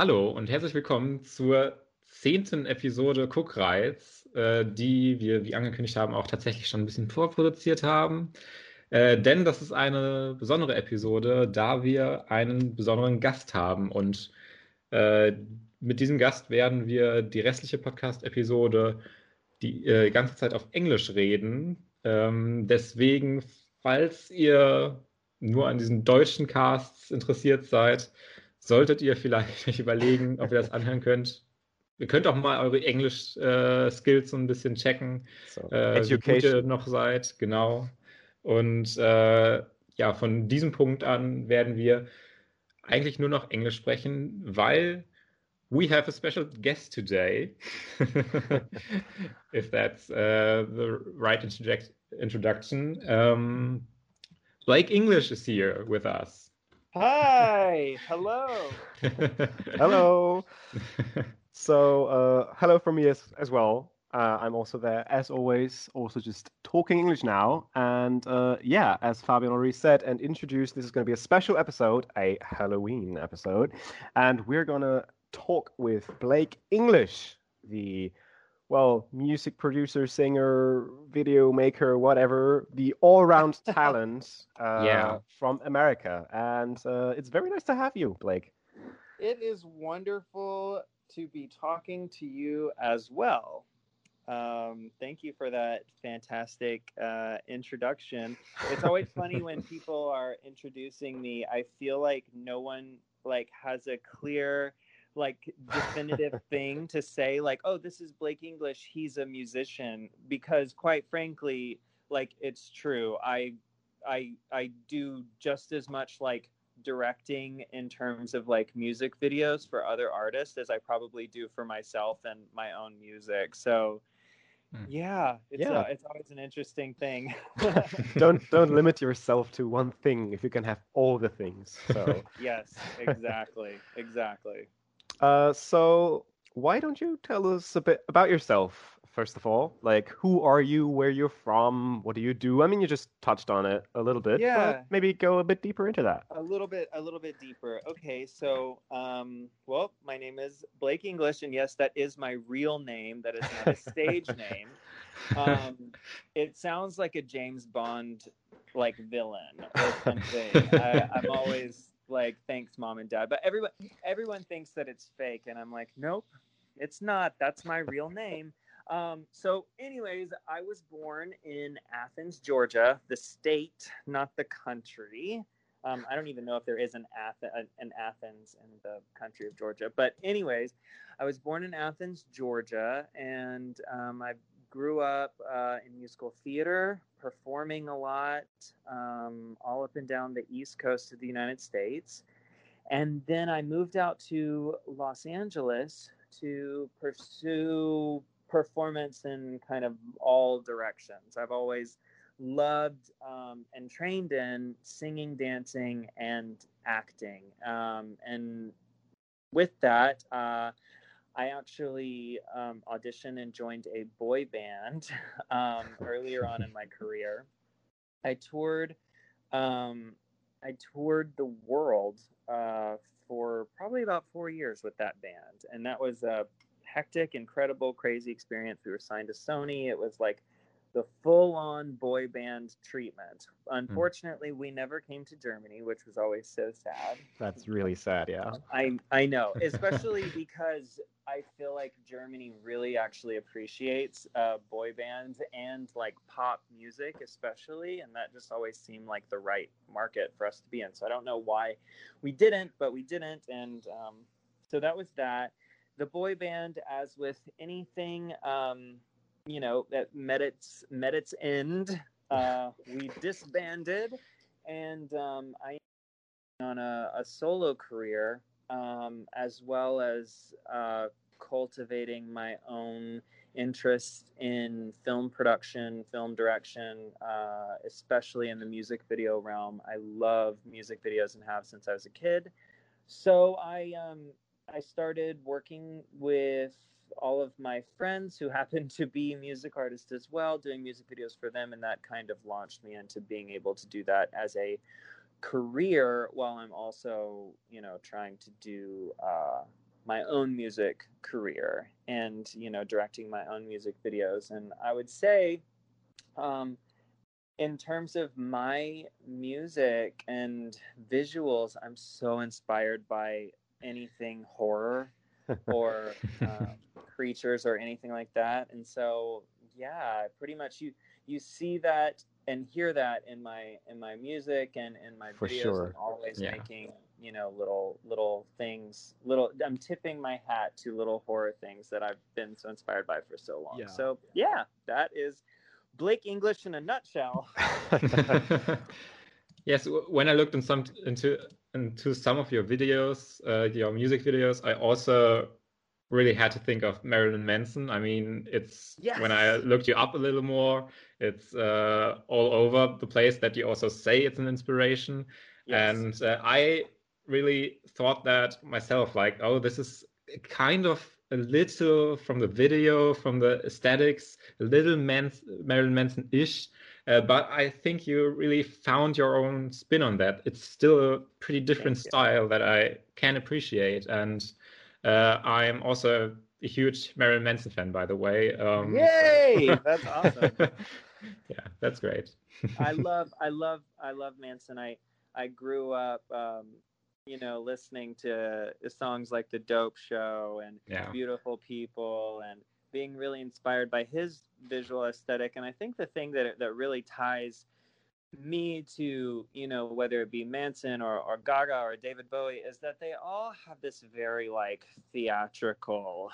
Hallo und herzlich willkommen zur zehnten Episode Guckreiz, äh, die wir, wie angekündigt haben, auch tatsächlich schon ein bisschen vorproduziert haben. Äh, denn das ist eine besondere Episode, da wir einen besonderen Gast haben. Und äh, mit diesem Gast werden wir die restliche Podcast-Episode die äh, ganze Zeit auf Englisch reden. Ähm, deswegen, falls ihr nur an diesen deutschen Casts interessiert seid, solltet ihr vielleicht euch überlegen, ob ihr das anhören könnt. Ihr könnt auch mal eure Englisch-Skills äh, so ein bisschen checken, so, äh, wie gut ihr noch seid, genau. Und äh, ja, von diesem Punkt an werden wir eigentlich nur noch Englisch sprechen, weil we have a special guest today, if that's uh, the right introduction. Um, Blake English is here with us. Hi, hello. hello. So, uh, hello from me as, as well. Uh, I'm also there, as always, also just talking English now. And uh, yeah, as Fabian already said and introduced, this is going to be a special episode, a Halloween episode. And we're going to talk with Blake English, the well, music producer, singer, video maker, whatever, the all-round talent uh, yeah. from America. And uh, it's very nice to have you, Blake. It is wonderful to be talking to you as well. Um, thank you for that fantastic uh, introduction. It's always funny when people are introducing me. I feel like no one like has a clear like definitive thing to say like oh this is blake english he's a musician because quite frankly like it's true i i i do just as much like directing in terms of like music videos for other artists as i probably do for myself and my own music so hmm. yeah, it's yeah. A, it's always an interesting thing. don't don't limit yourself to one thing if you can have all the things. So yes, exactly, exactly. Uh, so why don't you tell us a bit about yourself first of all? Like, who are you? Where you're from? What do you do? I mean, you just touched on it a little bit. Yeah. maybe go a bit deeper into that. A little bit, a little bit deeper. Okay, so, um, well, my name is Blake English, and yes, that is my real name. That is not a stage name. Um, it sounds like a James Bond like villain or something. I, I'm always like thanks mom and dad but everyone everyone thinks that it's fake and i'm like nope it's not that's my real name. Um, so anyways i was born in athens georgia the state not the country. Um, i don't even know if there is an, Ath- an athens in the country of georgia but anyways i was born in athens georgia and um, i've grew up uh, in musical theater, performing a lot, um, all up and down the East Coast of the United States. And then I moved out to Los Angeles to pursue performance in kind of all directions. I've always loved um, and trained in singing, dancing, and acting. Um, and with that, uh, I actually um, auditioned and joined a boy band um, earlier on in my career. I toured, um, I toured the world uh, for probably about four years with that band, and that was a hectic, incredible, crazy experience. We were signed to Sony. It was like the full on boy band treatment. Hmm. Unfortunately, mm. we never came to Germany, which was always so sad. That's really sad, yeah. I I know, especially because I feel like Germany really actually appreciates uh, boy bands and like pop music, especially, and that just always seemed like the right market for us to be in. So I don't know why we didn't, but we didn't, and um, so that was that. The boy band, as with anything, um, you know, that met its met its end. Uh, we disbanded, and um, I on a, a solo career um, as well as uh, cultivating my own interest in film production, film direction, uh, especially in the music video realm. I love music videos and have since I was a kid. So I um, I started working with all of my friends who happen to be music artists as well, doing music videos for them, and that kind of launched me into being able to do that as a career while I'm also, you know, trying to do uh, my own music career and, you know, directing my own music videos. And I would say, um, in terms of my music and visuals, I'm so inspired by anything horror or um, creatures or anything like that. And so, yeah, pretty much you you see that and hear that in my in my music and in my For videos. sure. I'm always Yeah. making you know little little things little i'm tipping my hat to little horror things that i've been so inspired by for so long Yeah. so yeah that is blake english in a nutshell yes, when I looked in some into into some of your videos, uh, your music videos, I also really had to think of Marilyn Manson. I mean, it's when I looked you up a little more, it's uh, all over the place that you also say it's an inspiration. Yes. And uh, I really thought that myself, like, oh, this is kind of a little from the video, from the aesthetics, a little Mans- Marilyn Manson-ish. Uh, but I think you really found your own spin on that. It's still a pretty different Thank you. style that I can appreciate, and I'm also a huge Marilyn Manson fan, by the way. Um, Yay! That's awesome. yeah, that's great. I love, I love, I love Manson. I, I grew up, um, you know, listening to songs like "The Dope Show" and yeah, "Beautiful People" and being really inspired by his visual aesthetic. And I think the thing that that really ties me to, you know, whether it be Manson or, or Gaga or David Bowie, is that they all have this very like theatrical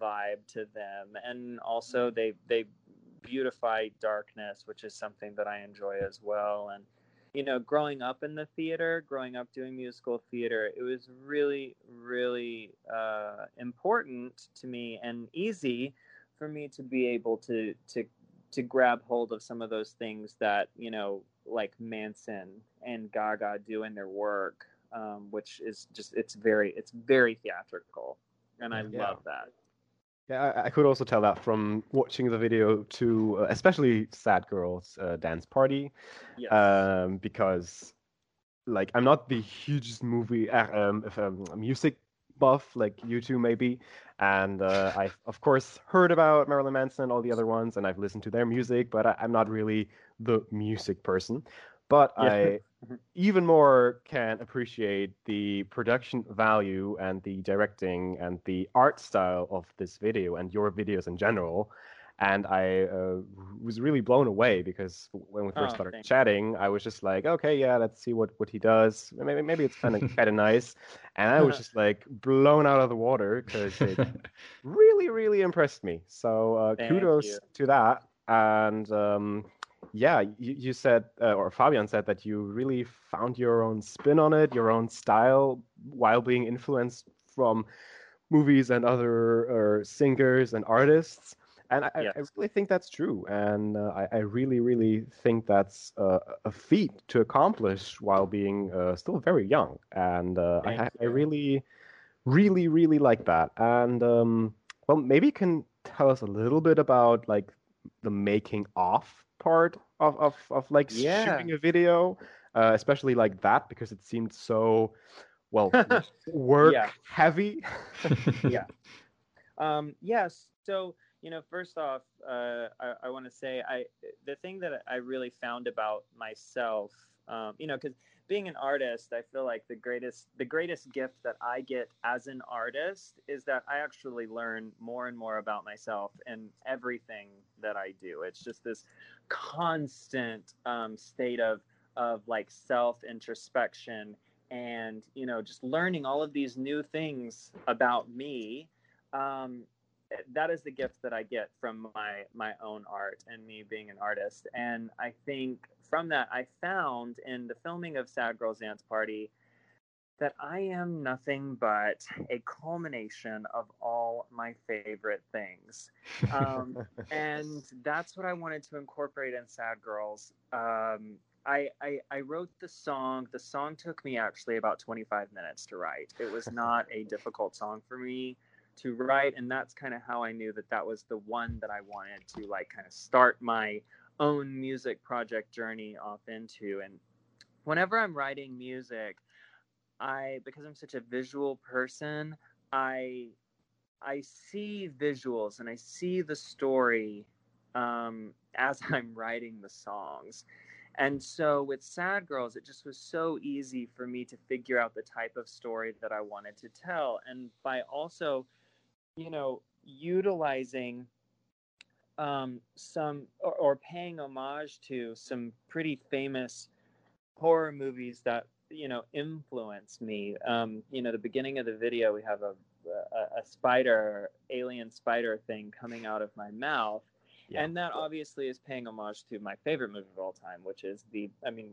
vibe to them, and also they they beautify darkness, which is something that I enjoy as well. And you know, growing up in the theater, growing up doing musical theater, it was really, really uh, important to me and easy for me to be able to to to grab hold of some of those things that you know, like Manson and Gaga doing their work, um, which is just it's very it's very theatrical, and I Yeah. love that. Yeah, I, I could also tell that from watching the video to uh, especially Sad Girls uh, Dance Party, Yes. um, because like I'm not the hugest movie uh, um, if, um, music buff like you two maybe, and uh, I've of course heard about Marilyn Manson and all the other ones, and I've listened to their music, but I, I'm not really the music person. But Yeah. I even more can appreciate the production value and the directing and the art style of this video and your videos in general. And I uh, was really blown away because when we first Oh, started chatting, I was just like, okay, yeah, let's see what, what he does. Maybe maybe it's kind of kind of nice. And I was just like blown out of the water because it really really impressed me. So uh, kudos you. to that. And um, yeah, you, you said, uh, or Fabian said that you really found your own spin on it, your own style, while being influenced from movies and other uh, singers and artists. And I, I- I really think that's true. And uh, I, I really, really think that's uh, a feat to accomplish while being uh, still very young. And uh, I, I really, really, really like that. And um, well, maybe you can tell us a little bit about like the making off part of of, of like Yeah. shooting a video, uh, especially like that because it seemed so well work Yeah. heavy. Yeah. Um, yes. So, you know, first off, uh, I, I want to say I the thing that I really found about myself, um, you know, because being an artist, I feel like the greatest the greatest gift that I get as an artist is that I actually learn more and more about myself and everything that I do. It's just this constant um, state of of like self introspection and you know just learning all of these new things about me um, that is the gift that I get from my my own art and me being an artist. And I think from that, I found in the filming of Sad Girls Dance Party that I am nothing but a culmination of all my favorite things. Um, and that's what I wanted to incorporate in Sad Girls. Um, I, I I wrote the song. The song took me actually about 25 minutes to write. It was not a difficult song for me to write, and that's kind of how I knew that that was the one that I wanted to like kind of start my own music project journey off into. And whenever I'm writing music, I because I'm such a visual person, I I see visuals and I see the story um, as I'm writing the songs. And so with Sad Girls, it just was so easy for me to figure out the type of story that I wanted to tell. And by also, you know, utilizing um, some or, or paying homage to some pretty famous horror movies that you know influence me. Um, you know, the beginning of the video, we have a, a, a spider, alien spider thing coming out of my mouth. Yeah. And that obviously is paying homage to my favorite movie of all time, which is the. I mean,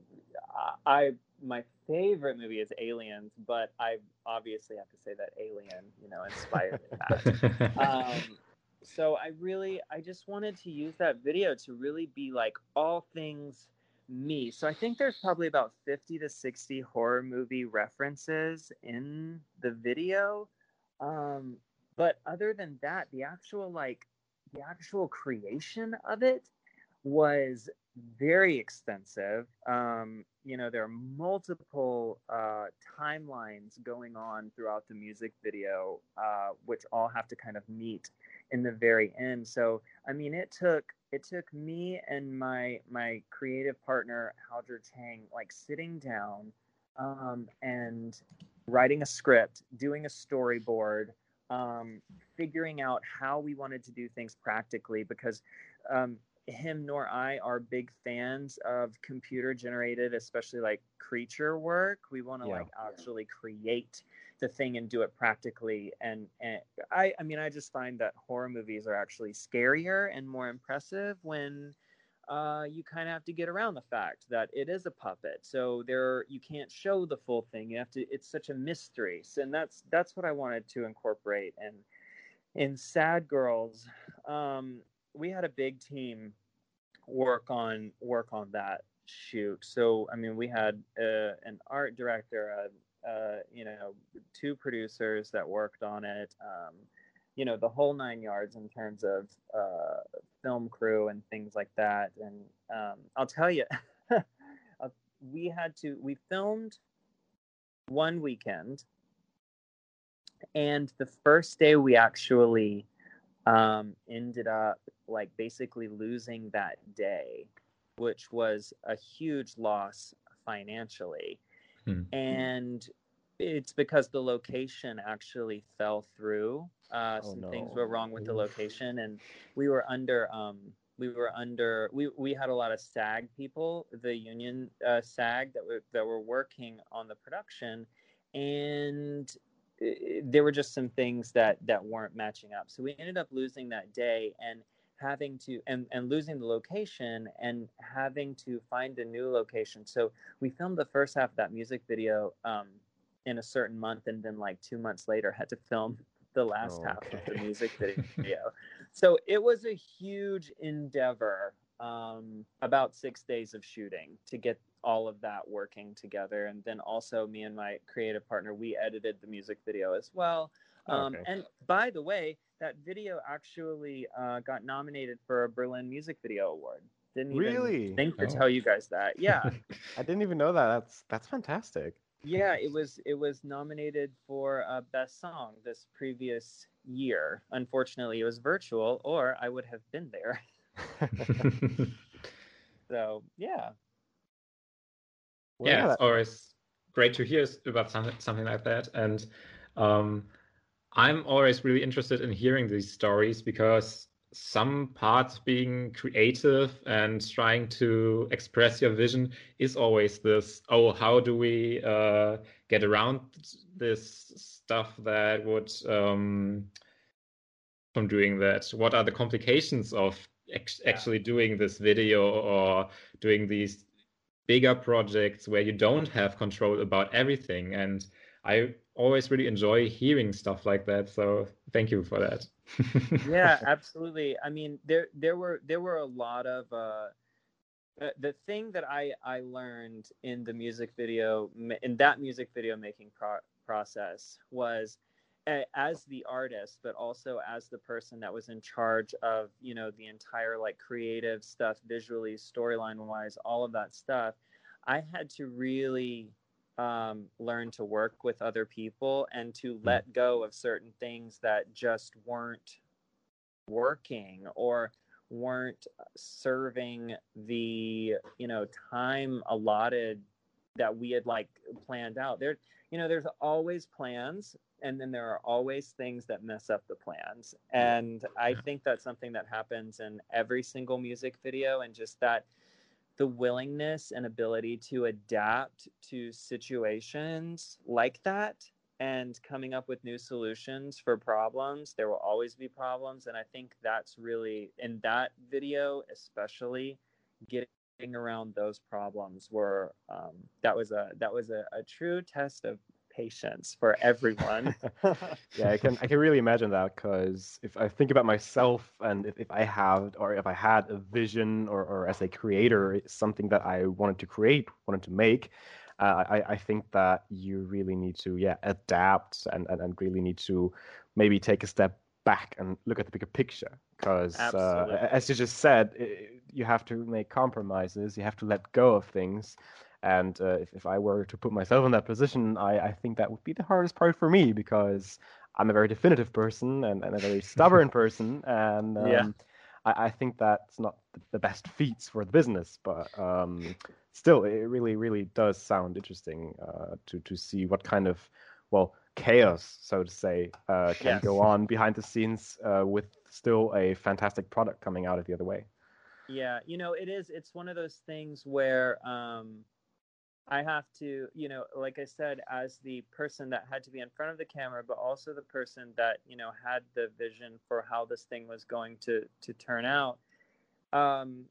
I my favorite movie is Aliens, but I obviously have to say that Alien, you know, inspired that. um, so I really, I just wanted to use that video to really be like all things me. So I think there's probably about 50 to 60 horror movie references in the video. Um, but other than that, the actual like the actual creation of it was very extensive. Um, you know, there are multiple uh, timelines going on throughout the music video, uh, which all have to kind of meet in the very end. So, I mean, it took it took me and my my creative partner Haldra Chang like sitting down um, and writing a script, doing a storyboard, um, figuring out how we wanted to do things practically because um, him nor I are big fans of computer generated, especially like creature work. We want to yeah. like actually create the thing and do it practically. And, and I, I mean, I just find that horror movies are actually scarier and more impressive when uh, you kind of have to get around the fact that it is a puppet. So there, you can't show the full thing. You have to. It's such a mystery. So, and that's that's what I wanted to incorporate. And in Sad Girls, um, we had a big team work on work on that shoot. So I mean, we had uh, an art director, uh, you know, two producers that worked on it. Um, you know, the whole nine yards in terms of uh, film crew and things like that. And um, I'll tell you, we had to we filmed one weekend, and the first day we actually um, ended up like basically losing that day, which was a huge loss financially. Hmm. And it's because the location actually fell through. Uh, oh, some no. things were wrong with the location, and we were under. Um, we were under. We we had a lot of SAG people, the union uh, SAG that were that were working on the production, and there were just some things that that weren't matching up. So we ended up losing that day and having to and and losing the location and having to find a new location. So we filmed the first half of that music video um, in a certain month, and then like two months later had to film the last oh, half okay. of the music video. so it was a huge endeavor. Um, about six days of shooting to get all of that working together. And then also, me and my creative partner, we edited the music video as well. Oh, um, okay. And by the way, that video actually uh, got nominated for a Berlin Music Video Award. Didn't even really think to oh. tell you guys that. Yeah, I didn't even know that. That's that's fantastic. Yeah, it was it was nominated for a best song this previous year. Unfortunately, it was virtual, or I would have been there. so yeah, well, yeah, yeah, it's always great to hear about something something like that, and um, I'm always really interested in hearing these stories because some parts being creative and trying to express your vision is always this oh how do we uh, get around this stuff that would um, from doing that what are the complications of ex- yeah. actually doing this video or doing these bigger projects where you don't have control about everything. And I always really enjoy hearing stuff like that. So thank you for that. Yeah, absolutely. I mean, there there were there were a lot of uh, the thing that I I learned in the music video in that music video making pro- process was as the artist but also as the person that was in charge of you know the entire like creative stuff visually storyline wise all of that stuff I had to really um, learn to work with other people and to hmm. let go of certain things that just weren't working or weren't serving the you know time allotted that we had like planned out. There you know there's always plans and then there are always things that mess up the plans. And i think that's something that happens in every single music video and just that the willingness and ability to adapt to situations like that and coming up with new solutions for problems. There will always be problems. And I think that's really, in that video, especially, getting around those problems were um, that was a that was a, a true test of patience for everyone. yeah, I can I can really imagine that because if I think about myself and if, if I have or if I had a vision or, or as a creator something that I wanted to create, wanted to make, uh, I I think that you really need to yeah adapt and, and, and really need to maybe take a step back and look at the bigger picture. Because uh, as you just said it, you have to make compromises you have to let go of things and uh, if, if I were to put myself in that position, I, I think that would be the hardest part for me because I'm a very definitive person and, and a very stubborn person. And um, yeah. I, I, think that's not the best feats for the business. But um, still, it really, really does sound interesting uh, to, to see what kind of, well, chaos, so to say, uh, can yes. go on behind the scenes uh, with still a fantastic product coming out of the other way. Yeah, you know, it is. It's one of those things where um, I have to, you know, like I said, as the person that had to be in front of the camera, but also the person that, you know, had the vision for how this thing was going to to turn out. Um,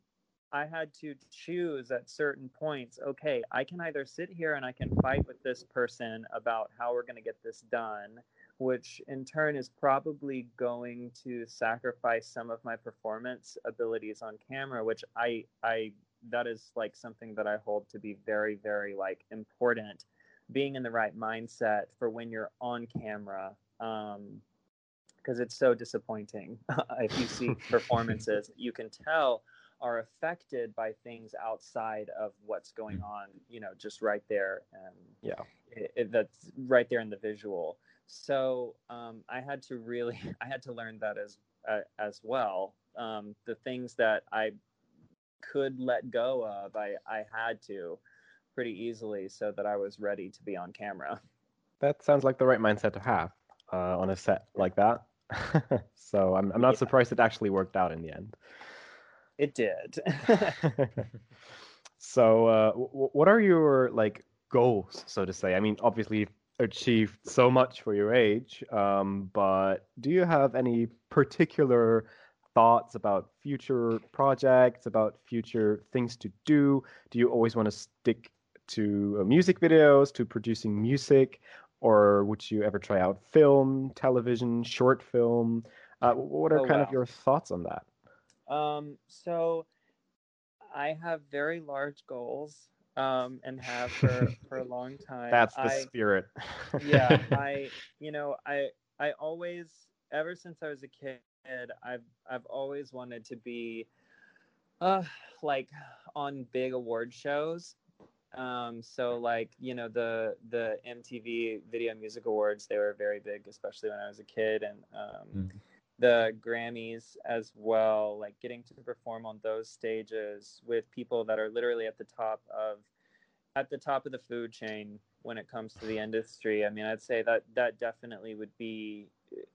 I had to choose at certain points. Okay, I can either sit here and I can fight with this person about how we're going to get this done, which in turn is probably going to sacrifice some of my performance abilities on camera, which I I that is like something that I hold to be very, very like important. Being in the right mindset for when you're on camera, because um, it's so disappointing if you see performances you can tell are affected by things outside of what's going mm. on. You know, just right there, and yeah, it, it, that's right there in the visual. So um, I had to really, I had to learn that as uh, as well. Um, the things that I could let go of, I, I had to pretty easily so that I was ready to be on camera. That sounds like the right mindset to have uh, on a set like that. so I'm, I'm not yeah. surprised it actually worked out in the end. It did. so uh, w- what are your like goals, so to say? I mean, obviously achieved so much for your age, um, but do you have any particular thoughts about future projects, about future things to do? Do you always want to stick to uh, music videos, to producing music, or would you ever try out film, television, short film? Uh, what are oh, kind wow. of your thoughts on that? Um, so I have very large goals um, and have for, for a long time. That's the I, spirit. yeah, I, you know, I, I always, ever since I was a kid, I've I've always wanted to be uh like on big award shows. Um so like, you know, the the MTV Video Music Awards, they were very big especially when I was a kid and um mm. The Grammys as well, like getting to perform on those stages with people that are literally at the top of at the top of the food chain when it comes to the industry. I mean, I'd say that that definitely would be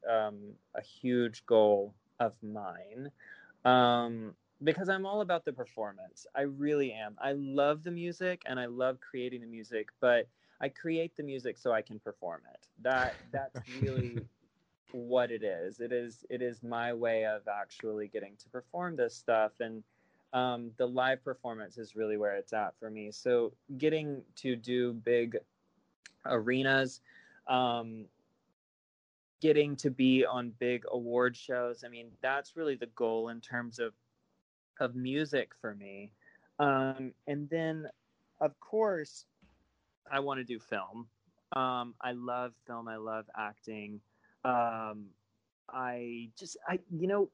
um, a huge goal of mine um, because I'm all about the performance. I really am. I love the music and I love creating the music, but I create the music so I can perform it. That that's really what it is. It is it is my way of actually getting to perform this stuff and um, the live performance is really where it's at for me. So getting to do big arenas, um, getting to be on big award shows. I mean, that's really the goal in terms of of music for me. Um, and then, of course, I want to do film. Um, I love film. I love acting. Um, I just, I, you know,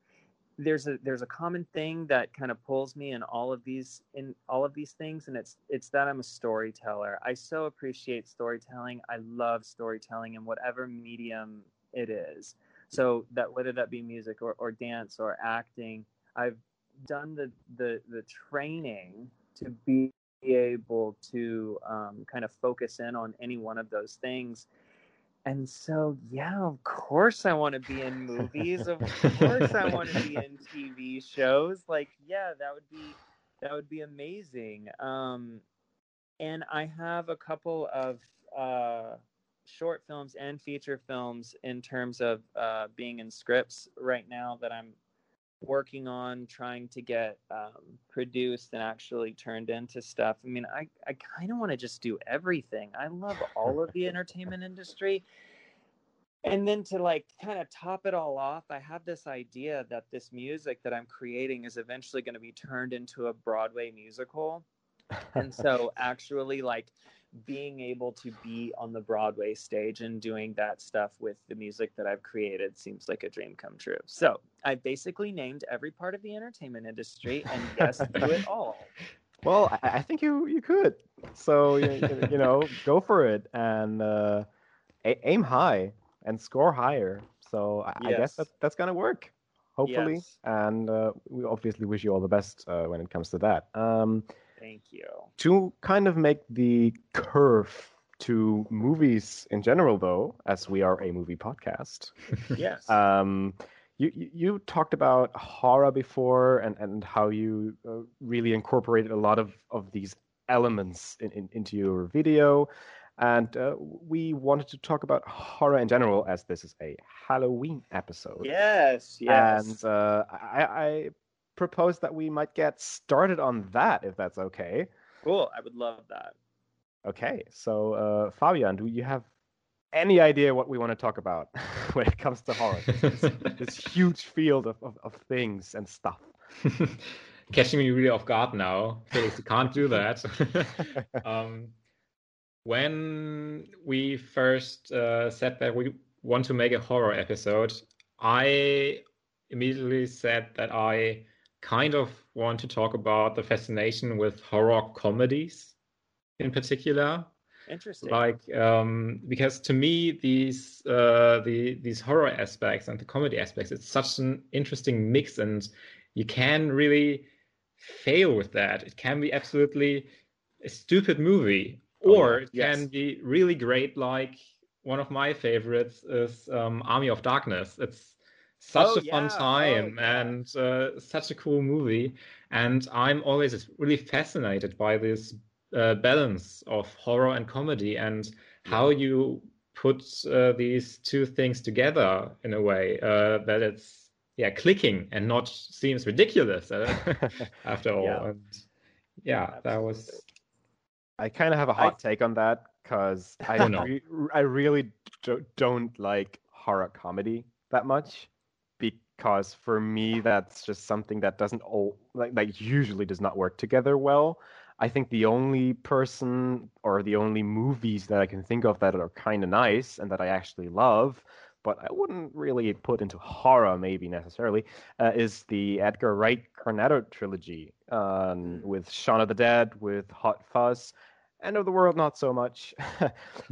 there's a there's a common thing that kind of pulls me in all of these in all of these things and it's it's that I'm a storyteller. I so appreciate storytelling. I love storytelling in whatever medium it is. So that whether that be music or, or dance or acting, I've done the the the training to be able to um, kind of focus in on any one of those things and so, yeah, of course I want to be in movies. of course I want to be in TV shows. Like, yeah, that would be that would be amazing. Um, and I have a couple of uh, short films and feature films in terms of uh, being in scripts right now that I'm working on trying to get um, produced and actually turned into stuff. I mean, I, I kind of want to just do everything. I love all of the entertainment industry. And then to like kind of top it all off, I have this idea that this music that I'm creating is eventually going to be turned into a Broadway musical. and so actually like being able to be on the Broadway stage and doing that stuff with the music that I've created seems like a dream come true. So I basically named every part of the entertainment industry and yes, do it all. Well, I, I, think you you could. So you, you know, go for it and uh, aim high and score higher. So I, yes. I guess that that's gonna work, hopefully. Yes. And uh, we obviously wish you all the best uh, when it comes to that. Um, Thank you. To kind of make the curve to movies in general, though, as we are a movie podcast. yes. Um, you, you talked about horror before and, and how you uh, really incorporated a lot of, of these elements in, in, into your video. And uh, we wanted to talk about horror in general, as this is a Halloween episode. Yes, yes. And uh, I, I propose that we might get started on that, if that's okay. Cool. I would love that. Okay. So, uh, Fabian, do you have any idea what we want to talk about when it comes to horror? This, this huge field of, of, of, things and stuff. Catching me really off guard now. Felix, you can't do that. um, when we first uh, said that we want to make a horror episode, I immediately said that I kind of want to talk about the fascination with horror comedies in particular. Interesting. Like, um, because to me, these uh, the these horror aspects and the comedy aspects, it's such an interesting mix, and you can really fail with that. It can be absolutely a stupid movie, oh, or it yes. can be really great. Like one of my favorites is um, Army of Darkness. It's such oh, a fun yeah. time oh, and uh, such a cool movie. And I'm always really fascinated by this uh, balance of horror and comedy and how you put uh, these two things together in a way uh, that it's yeah clicking and not seems ridiculous uh, after all. Yeah. And yeah, that was. I kind of have a hot I... take on that because I, oh, no. re- I really do- don't like horror comedy that much because for me that's just something that doesn't all like like usually does not work together well. I think the only person or the only movies that I can think of that are kind of nice and that I actually love, but I wouldn't really put into horror maybe necessarily, uh, is the Edgar Wright Cornetto trilogy um, with Shaun of the Dead, with Hot Fuzz, End of the World, not so much.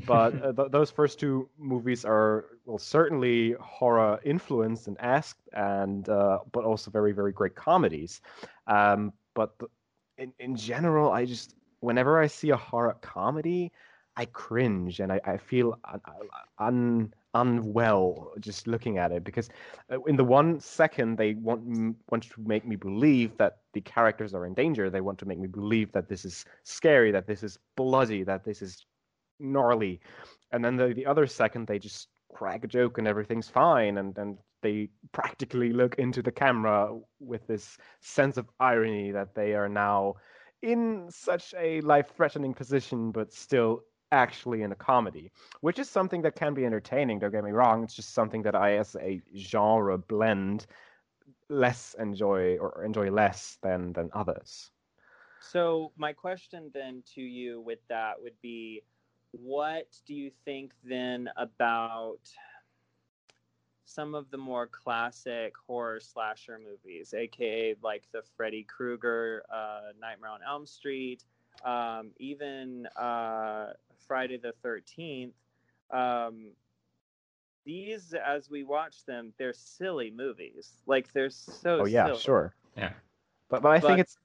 but uh, th- those first two movies are well certainly horror influenced and asked, and uh, but also very very great comedies. Um, but th- in in general, I just whenever I see a horror comedy, I cringe and I, I feel un, un, unwell just looking at it because uh, in the one second they want want to make me believe that the characters are in danger they want to make me believe that this is scary that this is bloody that this is gnarly. And then the, the other second they just crack a joke and everything's fine and and they practically look into the camera with this sense of irony that they are now in such a life threatening position but still actually in a comedy, which is something that can be entertaining. Don't get me wrong; it's just something that I, as a genre blend, less enjoy or enjoy less than than others. So my question then to you with that would be, what do you think then about some of the more classic horror slasher movies, aka like the Freddy Krueger, uh, Nightmare on Elm Street, um, even uh, Friday the Thirteenth. Um, these, as we watch them, they're silly movies. Like they're so. Oh yeah, silly. sure. Yeah. But but I But- think it's.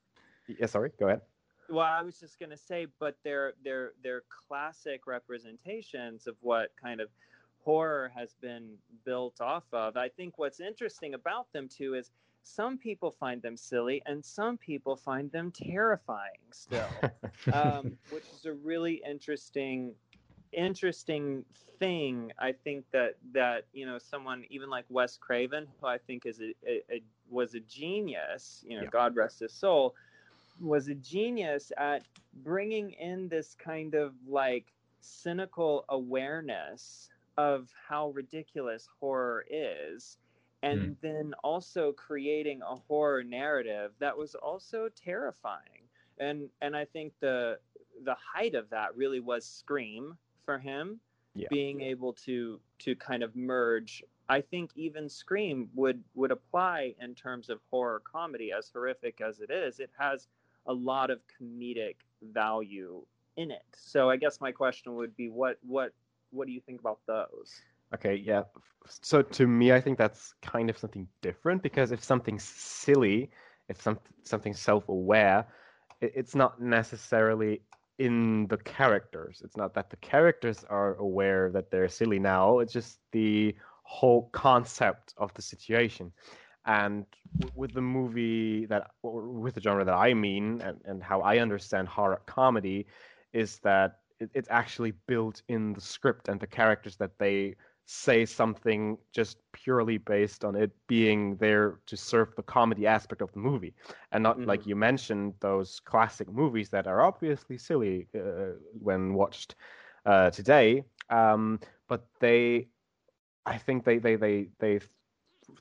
Yeah, sorry. Go ahead. Well, I was just gonna say, but they're they're they're classic representations of what kind of horror has been built off of. I think what's interesting about them too is some people find them silly and some people find them terrifying still, um, which is a really interesting interesting thing. I think that that you know someone even like Wes Craven, who I think is a, a, a was a genius. You know, Yeah. God rest his soul was a genius at bringing in this kind of like cynical awareness of how ridiculous horror is Hmm. and then also creating a horror narrative that was also terrifying and and i think the the height of that really was scream for him Yeah. being able to to kind of merge i think even scream would would apply in terms of horror comedy as horrific as it is it has a lot of comedic value in it. So I guess my question would be what what what do you think about those? Okay, yeah. So to me, I think that's kind of something different because if something's silly, if some something self-aware, it, it's not necessarily in the characters. It's not that the characters are aware that they're silly now. It's just the whole concept of the situation. And with the movie that, with the genre that I mean, and, and how I understand horror comedy, is that it, it's actually built in the script and the characters that they say something just purely based on it being there to serve the comedy aspect of the movie and not like you mentioned those classic movies that are obviously silly uh, when watched uh, today. Um, but they i think they they they they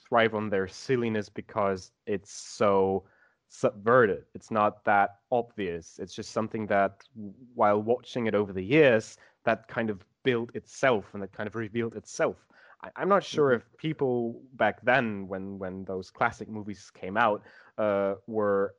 thrive on their silliness because it's so subverted. It's not that obvious. It's just something that while watching it over the years that kind of built itself and that kind of revealed itself I, i'm not sure if people back then when when those classic movies came out uh, were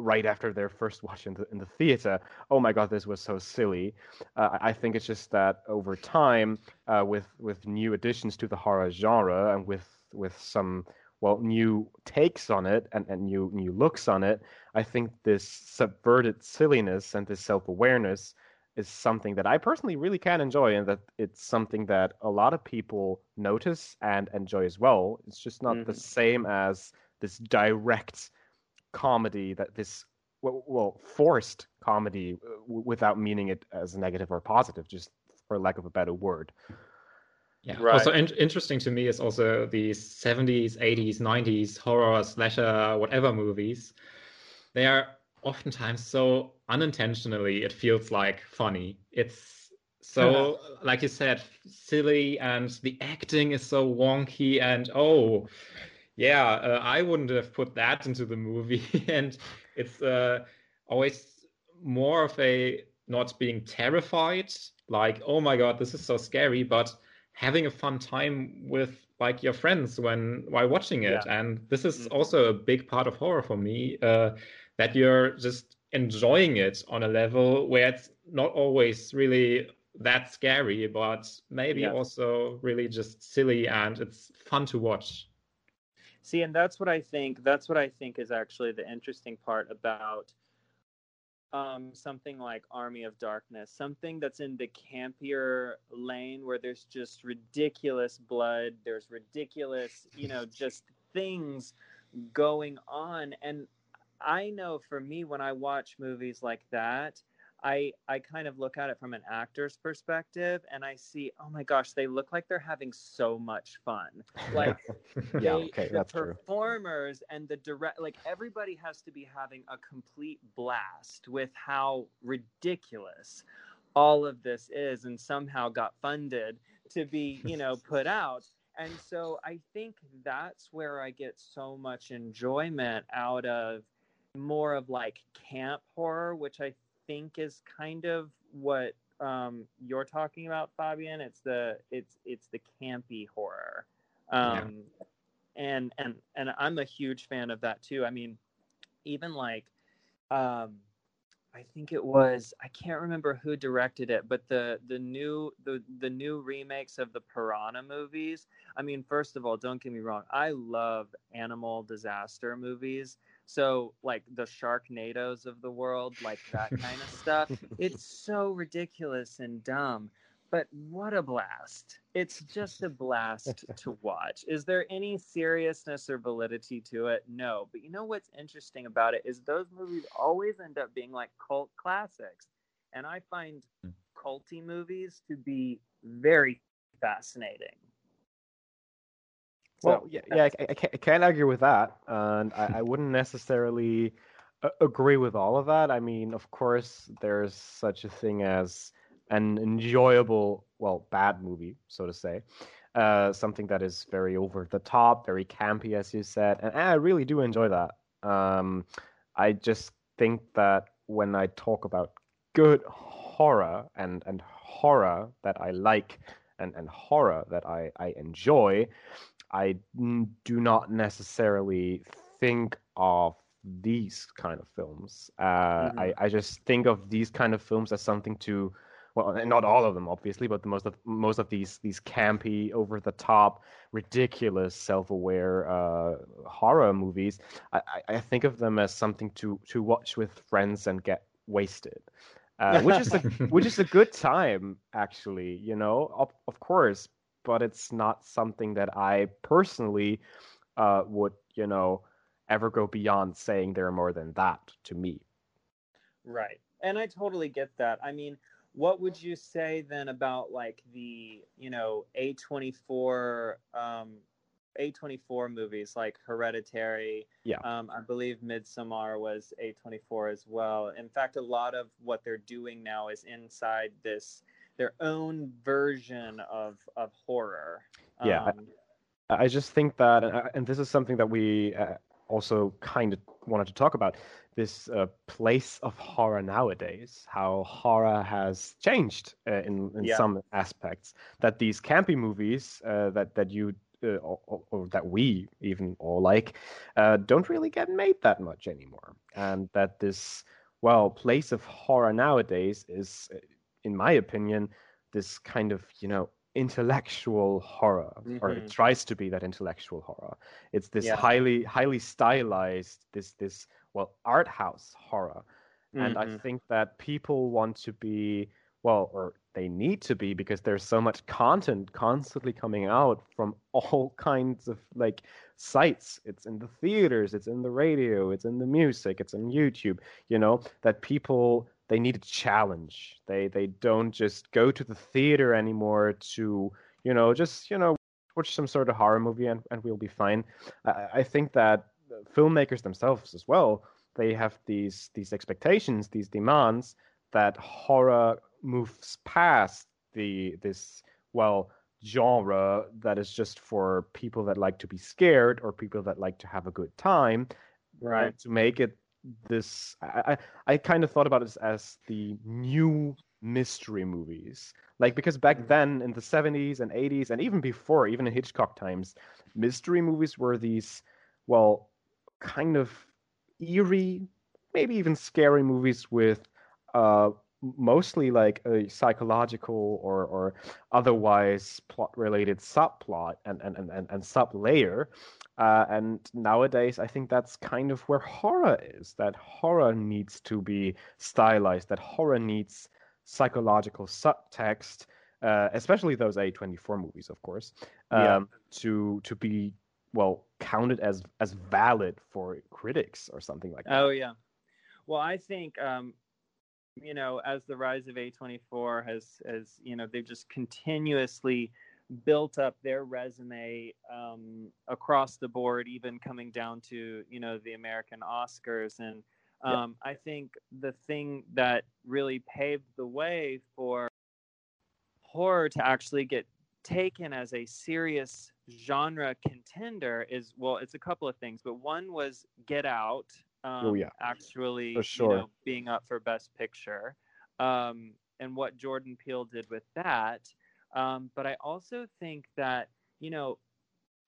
right after their first watch in the in the theater. Oh my god, this was so silly. Uh, I I think it's just that over time, uh, with with new additions to the horror genre and with with some well new takes on it and, and new new looks on it, I think this subverted silliness and this self awareness is something that I personally really can enjoy, and that it's something that a lot of people notice and enjoy as well. It's just not the Mhm. same as this direct comedy that this well, well forced comedy uh, without meaning it as negative or positive just for lack of a better word Yeah. Right. Also in- interesting to me is also the 70s, 80s, 90s horror, slasher, whatever movies. They are oftentimes so unintentionally, it feels like funny. It's so, like you said, silly, and the acting is so wonky. And oh, yeah, uh, I wouldn't have put that into the movie. and it's uh, always more of a not being terrified, like, oh my god, this is so scary, but having a fun time with like your friends when while watching it and this is Mhm. also a big part of horror for me uh, that you're just enjoying it on a level where it's not always really that scary but maybe Yeah. also really just silly and it's fun to watch See, and that's what I think. That's what I think is actually the interesting part about um, something like Army of Darkness, something that's in the campier lane where there's just ridiculous blood, there's ridiculous, you know, just things going on. And I know for me, when I watch movies like that, I I kind of look at it from an actor's perspective, and I see, oh my gosh, they look like they're having so much fun. Like yeah they- okay the that's true performers and the direct like everybody has to be having a complete blast with how ridiculous all of this is and somehow got funded to be you know put out and so i think that's where i get so much enjoyment out of more of like camp horror which i think is kind of what um, you're talking about fabian it's the it's it's the campy horror Um, yeah. and and and I'm a huge fan of that too. I mean, even like um I think it was I can't remember who directed it, but the the new the the new remakes of the Piranha movies. I mean, first of all, don't get me wrong, I love animal disaster movies. So like the Sharknados of the world, like that kind of stuff. It's so ridiculous and dumb but what a blast. It's just a blast to watch. Is there any seriousness or validity to it? No. But you know what's interesting about it is those movies always end up being like cult classics. And I find mm. culty movies to be very fascinating. Well, so, yeah, yeah, I, I, can't, I, can't, argue with that, and I, I wouldn't necessarily uh, agree with all of that. I mean, of course, there's such a thing as an enjoyable, well, bad movie, so to say. Uh, something that is very over the top, very campy, as you said, and I really do enjoy that. Um, I just think that when I talk about good horror and and horror that I like and and horror that I I enjoy, I do not necessarily think of these kind of films. Uh, mm-hmm. I I just think of these kind of films as something to well, not all of them, obviously, but the most of most of these these campy, over the top, ridiculous, self aware uh, horror movies, I, I think of them as something to to watch with friends and get wasted. Uh, which is a which is a good time actually you know of, of course but it's not something that i personally uh, would you know ever go beyond saying they're more than that to me. Right and i totally get that. I mean what would you say then about like the you know a24 um a24 movies like hereditary yeah. um i believe midsommar was a24 as well. In fact a lot of what they're doing now is inside this their own version of of horror yeah um, I, I, just think that and this is something that we uh, also kind of wanted to talk about this uh, place of horror nowadays, how horror has changed uh, in, in yeah. some aspects. That these campy movies uh, that that you uh, or, or, that we even all like uh, don't really get made that much anymore, and that this well place of horror nowadays is, uh, in my opinion, this kind of you know intellectual horror mm-hmm. or it mm-hmm. tries to be that intellectual horror it's this yeah. highly highly stylized this this well art house horror mm-hmm. and i mm-hmm. think that people want to be well or they need to be because there's so much content constantly coming out from all kinds of like sites it's in the theaters it's in the radio it's in the music it's on youtube you know that people they need a challenge. They they don't just go to the theater anymore to you know just you know watch some sort of horror movie and, and we'll be fine. I, I think that filmmakers themselves as well they have these these expectations, these demands that horror moves past the this well genre that is just for people that like to be scared or people that like to have a good time uh, right to make it this I, I, I kind of thought about it as the new mystery movies like because back mm-hmm. then in the 70s and 80s and even before even in hitchcock times mystery movies were these well kind of eerie maybe even scary movies with uh mostly like a psychological or or otherwise plot related subplot and and and, and sub layer uh, and nowadays, I think that's kind of where horror is. That horror needs to be stylized. That horror needs psychological subtext, uh, especially those A24 movies, of course, um, yeah. to to be well counted as as valid for critics or something like that. Oh yeah. Well, I think um, you know, as the rise of A24 has as you know they've just continuously built up their resume um, across the board, even coming down to you know the American Oscars. And um, yeah. I think the thing that really paved the way for horror to actually get taken as a serious genre contender is well, it's a couple of things, but one was Get Out. Um, oh yeah, actually, for sure. you know, being up for Best Picture, um, and what Jordan Peele did with that um, but I also think that, you know,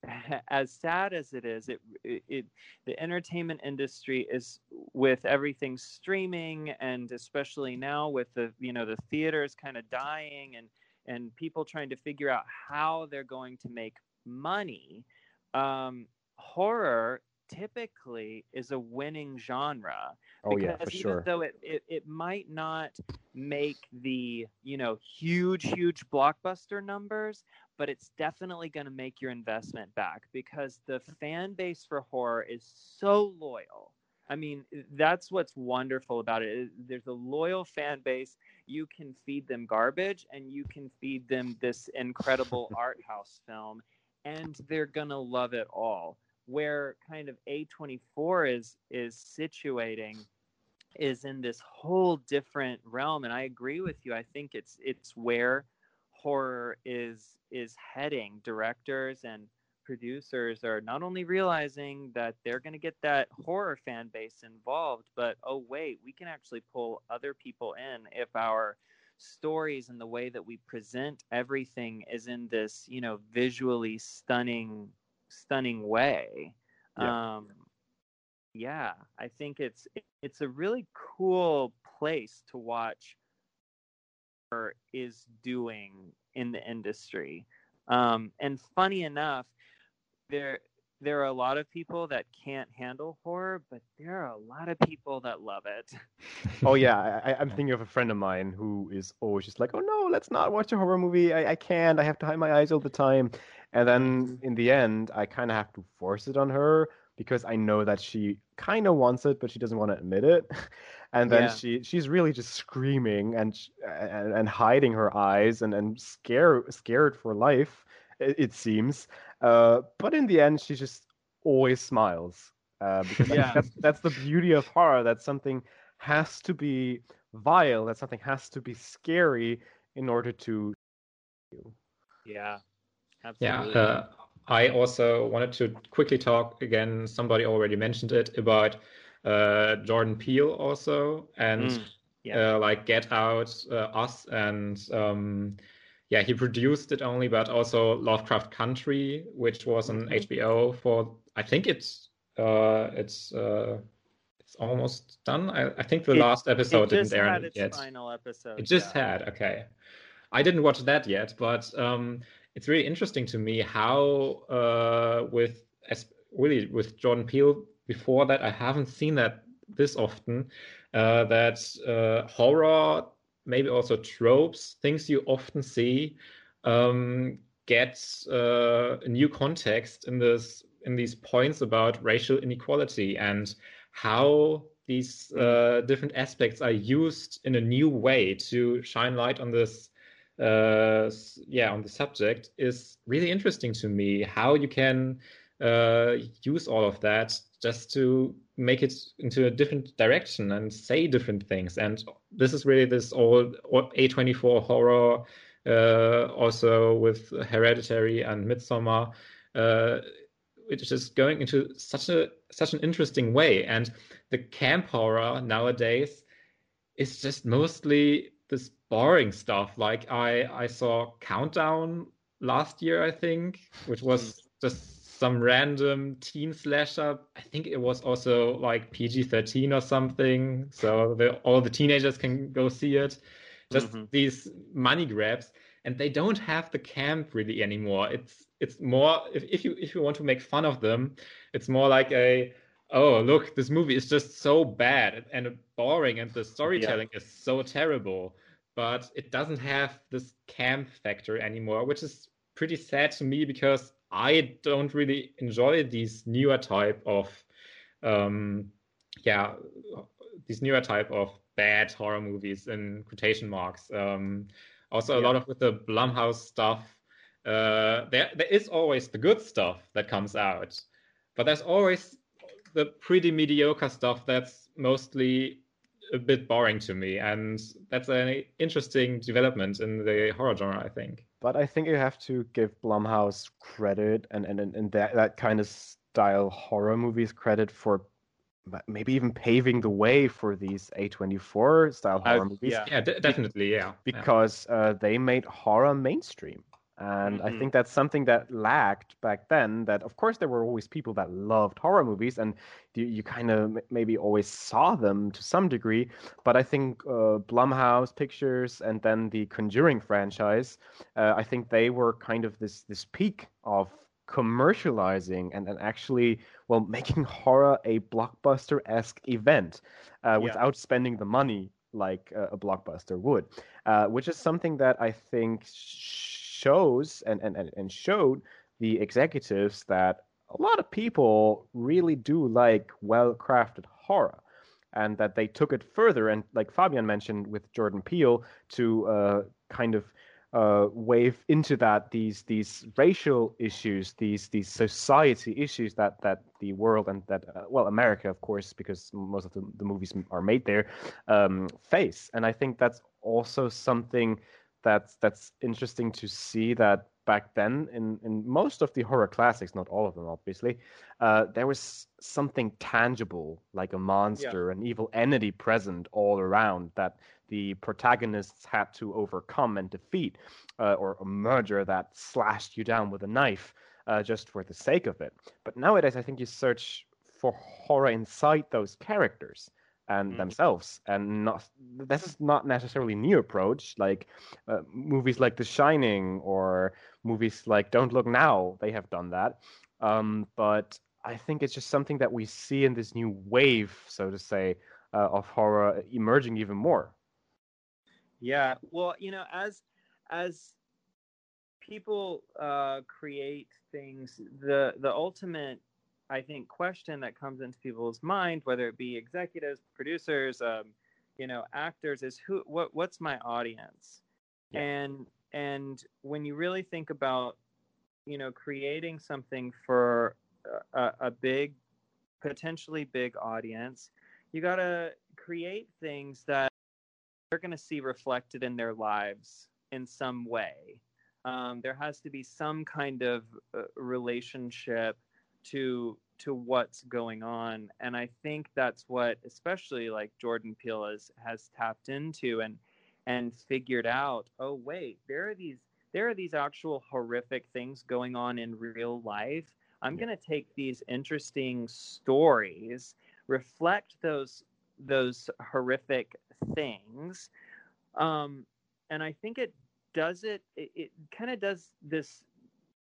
as sad as it is, it, it, it, the entertainment industry is with everything streaming, and especially now with the you know the theaters kind of dying, and and people trying to figure out how they're going to make money. Um, horror typically is a winning genre. Oh yeah, for even sure. Though it, it, it might not make the you know huge huge blockbuster numbers, but it's definitely going to make your investment back because the fan base for horror is so loyal. I mean, that's what's wonderful about it. There's a loyal fan base. You can feed them garbage and you can feed them this incredible art house film, and they're going to love it all where kind of A24 is is situating is in this whole different realm and I agree with you. I think it's it's where horror is is heading. Directors and producers are not only realizing that they're going to get that horror fan base involved, but oh wait, we can actually pull other people in if our stories and the way that we present everything is in this, you know, visually stunning stunning way. Yeah. Um, yeah, I think it's it's a really cool place to watch her is doing in the industry. Um, and funny enough, there there are a lot of people that can't handle horror, but there are a lot of people that love it. oh yeah, I, am thinking of a friend of mine who is always just like, "Oh no, let's not watch a horror movie. I, I can't. I have to hide my eyes all the time." And then in the end, I kind of have to force it on her because I know that she kind of wants it, but she doesn't want to admit it. and then yeah. she she's really just screaming and and, and hiding her eyes and and scared scared for life. It, it seems. Uh, but in the end, she just always smiles uh, because yeah. that's that's the beauty of horror. That something has to be vile. That something has to be scary in order to. Yeah, Absolutely. Yeah. Uh, I also wanted to quickly talk again. Somebody already mentioned it about uh, Jordan Peele also, and mm, yeah. uh, like Get Out, uh, Us, and um, yeah, he produced it only, but also Lovecraft Country, which was on mm-hmm. HBO for I think it's uh, it's uh, it's almost done. I, I think the it, last episode didn't air yet. Final episode. It just yeah. had okay. I didn't watch that yet, but um, it's really interesting to me how uh, with as really with Jordan Peele before that I haven't seen that this often uh, that uh, horror maybe also tropes things you often see um, get uh, a new context in this in these points about racial inequality and how these uh, different aspects are used in a new way to shine light on this uh, yeah on the subject is really interesting to me how you can uh, use all of that just to make it into a different direction and say different things. And this is really this old a24 horror uh, also with hereditary and Midsommar uh, which is going into such a such an interesting way. And the camp horror nowadays is just mostly this boring stuff. Like I I saw Countdown last year, I think, which was mm. just some random teen slasher. I think it was also like PG thirteen or something, so the, all the teenagers can go see it. Just mm-hmm. these money grabs, and they don't have the camp really anymore. It's it's more if, if you if you want to make fun of them, it's more like a oh look this movie is just so bad and boring and the storytelling yeah. is so terrible but it doesn't have this camp factor anymore, which is pretty sad to me because I don't really enjoy these newer type of, um, yeah, these newer type of bad horror movies in quotation marks. Um, also, yeah. a lot of with the Blumhouse stuff. Uh, there, there is always the good stuff that comes out, but there's always the pretty mediocre stuff that's mostly a bit boring to me, and that's an interesting development in the horror genre, I think. But I think you have to give Blumhouse credit and and, and that, that kind of style horror movies credit for maybe even paving the way for these A24 style horror uh, movies. Yeah, yeah d- definitely, yeah. Because yeah. Uh, they made horror mainstream. And Mhm. I think that's something that lacked back then. That, of course, there were always people that loved horror movies, and you, you kind of maybe always saw them to some degree. But I think uh, Blumhouse Pictures and then the Conjuring franchise, uh, I think they were kind of this this peak of commercializing and, and actually, well, making horror a blockbuster esque event uh, Yeah. without spending the money like uh, a blockbuster would, uh, which is something that I think shows and, and, and showed the executives that a lot of people really do like well crafted horror and that they took it further and like fabian mentioned with jordan peele to uh, kind of uh, wave into that these these racial issues these these society issues that that the world and that uh, well america of course because most of the, the movies are made there um, face. And i think that's also something that's that's interesting to see that back then in in most of the horror classics not all of them obviously uh, there was something tangible like a monster an evil entity present all around that the protagonists had to overcome and defeat uh, or a murderer that slashed you down with a knife uh, just for the sake of it. But nowadays i think you search for horror inside those characters and Mhm. themselves and not this is not necessarily new approach like uh, movies like the shining or movies like don't look now they have done that um, but i think it's just something that we see in this new wave so to say uh, of horror emerging even more Yeah. Well, you know, as as people uh, create things, the the ultimate, I think, question that comes into people's mind, whether it be executives, producers, um, you know, actors, is who what what's my audience? Yeah. And and when you really think about, you know, creating something for a, a- big, potentially big audience, you got to create things that they're going to see reflected in their lives in some way. Um, there has to be some kind of uh, relationship to to what's going on, and I think that's what, especially like Jordan Peele has has tapped into and and figured out. Oh wait, there are these there are these actual horrific things going on in real life. I'm Yeah. going to take these interesting stories, reflect those those horrific things um and i think it does it it, it kind of does this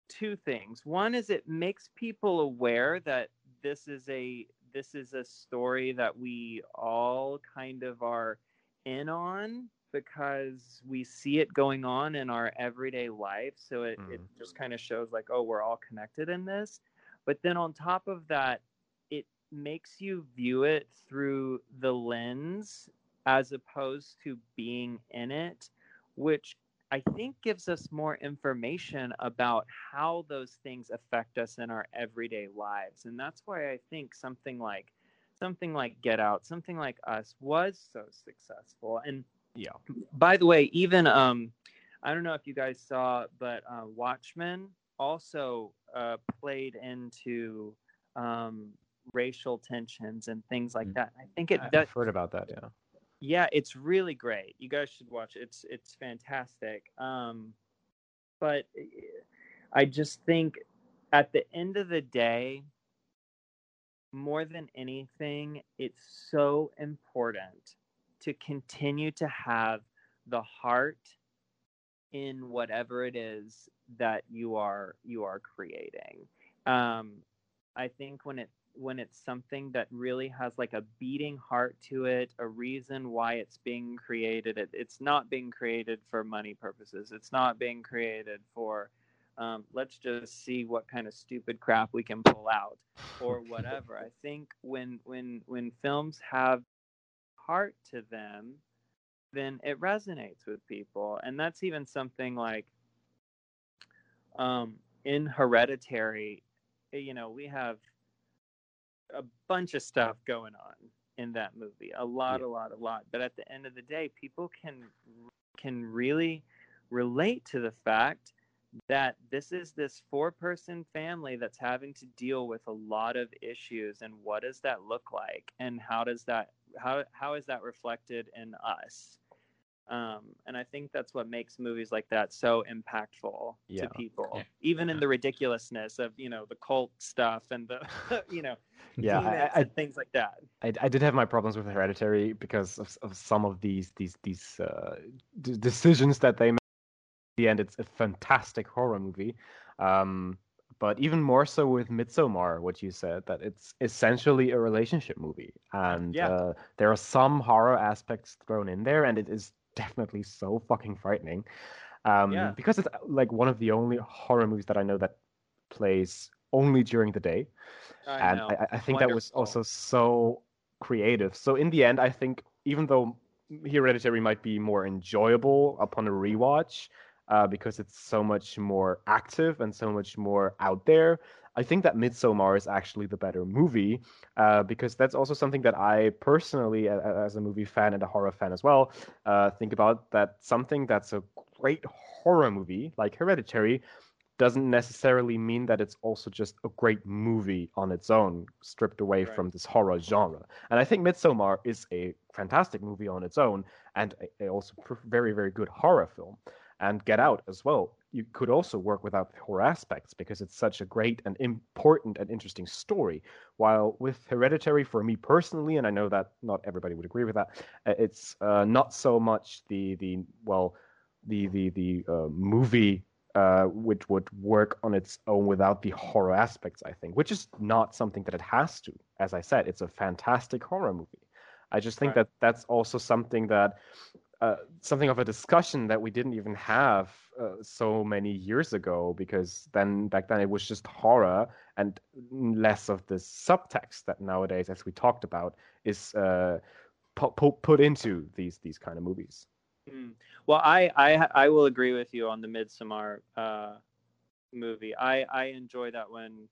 two things. One is it makes people aware that this is a this is a story that we all kind of are in on because we see it going on in our everyday life. So it, it Mhm. just kind of shows like oh we're all connected in this. But then on top of that it makes you view it through the lens as opposed to being in it, which I think gives us more information about how those things affect us in our everyday lives. And that's why I think something like something like Get Out, something like Us was so successful. And yeah by the way, even um, I don't know if you guys saw, but uh, Watchmen also uh, played into um, racial tensions and things like Mm. that. I think it i've that heard about that yeah yeah, it's really great. You guys should watch it. It's it's fantastic. Um, but eh, I just think at the end of the day, more than anything, it's so important to continue to have the heart in whatever it is that you are you are creating. Um, I think when it when it's something that really has like a beating heart to it, a reason why it's being created. It, it's not being created for money purposes. It's not being created for um, let's just see what kind of stupid crap we can pull out or whatever. I think when when when films have heart to them, then it resonates with people, and that's even something like um, in Hereditary. You know, we have a bunch of stuff going on in that movie a lot Yeah. a lot a lot. But at the end of the day people can can really relate to the fact that this is this four person family that's having to deal with a lot of issues and what does that look like? And how does that how how is that reflected in us Um, and I think that's what makes movies like that so impactful Yeah. to people, Yeah. even in the ridiculousness of you know the cult stuff and the you know Yeah, I, I, and things like that. I, I did have my problems with Hereditary because of, of some of these these these uh, d- decisions that they made. In the end, it's a fantastic horror movie. Um, but even more so with Midsommar, what you said that it's essentially a relationship movie, and Yeah. uh, there are some horror aspects thrown in there, and it is definitely so fucking frightening. Um, Yeah. because it's like one of the only horror movies that I know that plays only during the day I and. I, I think that was also so creative. So in the end, I think even though Hereditary might be more enjoyable upon a rewatch uh, because it's so much more active and so much more out there, I think that Midsommar is actually the better movie uh, because that's also something that I personally, as a movie fan and a horror fan as well, uh, think about. That something that's a great horror movie like Hereditary doesn't necessarily mean that it's also just a great movie on its own, stripped away Right. from this horror genre. And I think Midsommar is a fantastic movie on its own, and a, a also pr- very, very good horror film. And Get Out as well. You could also work without the horror aspects because it's such a great and important and interesting story. While with Hereditary, for me personally, and I know that not everybody would agree with that, uh, it's uh, not so much the the well, the the the uh, movie uh, which would work on its own without the horror aspects, I think, which is not something that it has to. As I said, it's a fantastic horror movie. I just think Right. that that's also something that, uh, something of a discussion that we didn't even have uh, so many years ago, because then back then it was just horror and less of this subtext that nowadays, as we talked about, is uh, pu- pu- put into these these kind of movies. Mm. Well, I, I I will agree with you on the Midsommar uh, movie. I, I enjoy that one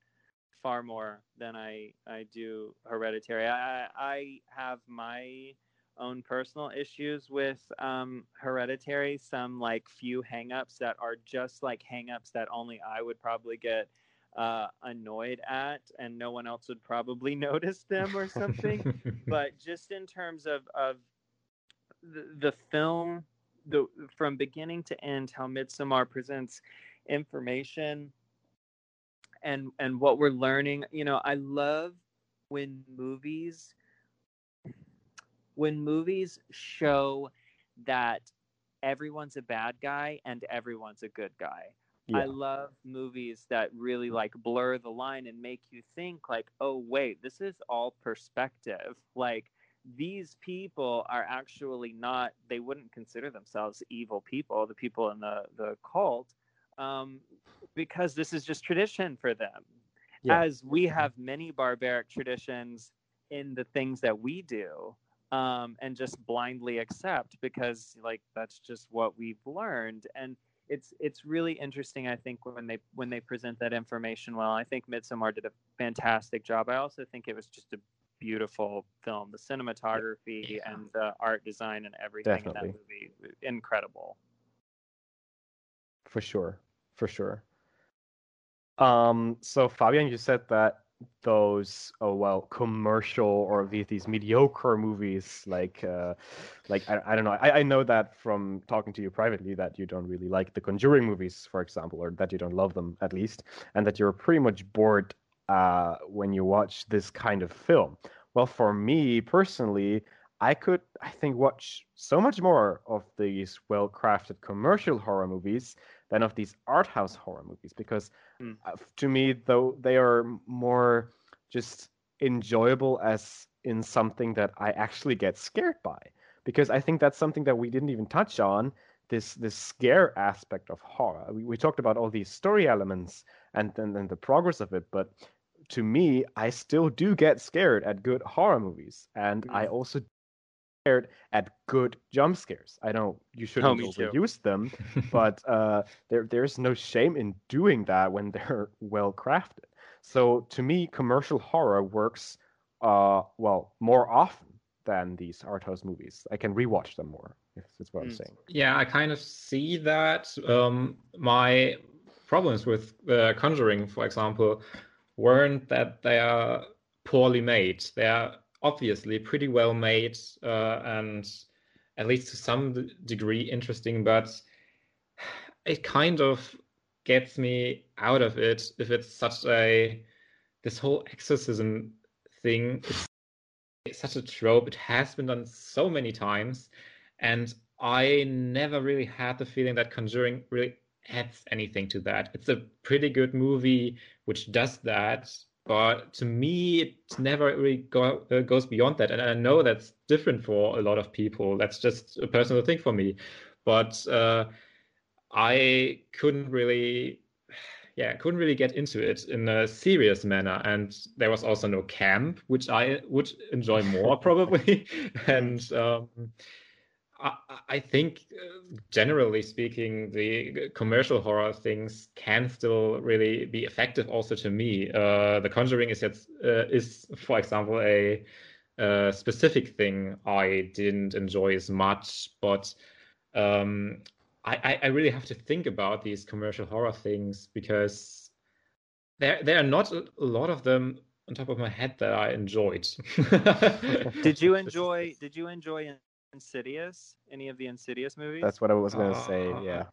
far more than I I do Hereditary. I I have my own personal issues with um, Hereditary. Some like few hangups that are just like hangups that only I would probably get uh, annoyed at, and no one else would probably notice them or something but just in terms of of the, the film the from beginning to end how midsommar presents information and and what we're learning you know i love when movies when movies show that everyone's a bad guy and everyone's a good guy I love movies that really like blur the line and make you think like, oh wait, this is all perspective. Like these people are actually not they wouldn't consider themselves evil people, the people in the the cult, um, because this is just tradition for them. Yeah. As we have many barbaric traditions in the things that we do. Um, and just blindly accept because like that's just what we've learned and it's it's really interesting. I think when they when they present that information well. I think Midsommar did a fantastic job. I also think it was just a beautiful film. The cinematography Yeah. and the art design and everything in Definitely. that movie incredible. For sure, for sure. Um, so Fabian, you said that those oh well commercial or these mediocre movies like uh like I, I don't know I, I know that from talking to you privately that you don't really like the Conjuring movies for example or that you don't love them at least and that you're pretty much bored uh when you watch this kind of film. Well for me personally I could I think watch so much more of these well crafted commercial horror movies than of these art house horror movies because Hmm. uh, to me though they are more just enjoyable as in something that I actually get scared by because I think that's something that we didn't even touch on this this scare aspect of horror we, we talked about all these story elements and then and the progress of it but to me I still do get scared at good horror movies and I Mm. also scared at good jump scares I know you shouldn't me too. overuse them but uh, there there's no shame in doing that when they're well crafted. So to me, commercial horror works uh, well more often than these art house movies. I can rewatch them more. If that's what I'm Mm. saying. Yeah, I kind of see that. Um, my problems with uh, Conjuring, for example, weren't that they are poorly made. They are obviously pretty well made, uh, and at least to some degree, interesting, but it kind of gets me out of it if it's such a this whole exorcism thing It's such a trope. It has been done so many times, and I never really had the feeling that Conjuring really adds anything to that. It's a pretty good movie which does that, but to me, it never really go, uh, goes beyond that. And I know that's different for a lot of people. That's just a personal thing for me. But uh, I couldn't really yeah, couldn't really get into it in a serious manner. And there was also no camp, which I would enjoy more probably. and um, I, I, think, uh, generally speaking, the commercial horror things can still really be effective. Also, to me, uh, The Conjuring is yet, uh, is, for example, a, a, specific thing I didn't enjoy as much, but um, I, I really have to think about these commercial horror things because there there are not a lot of them on top of my head that I enjoyed. did you enjoy did you enjoy Insidious? Any of the Insidious movies? That's what I was gonna uh, say, yeah.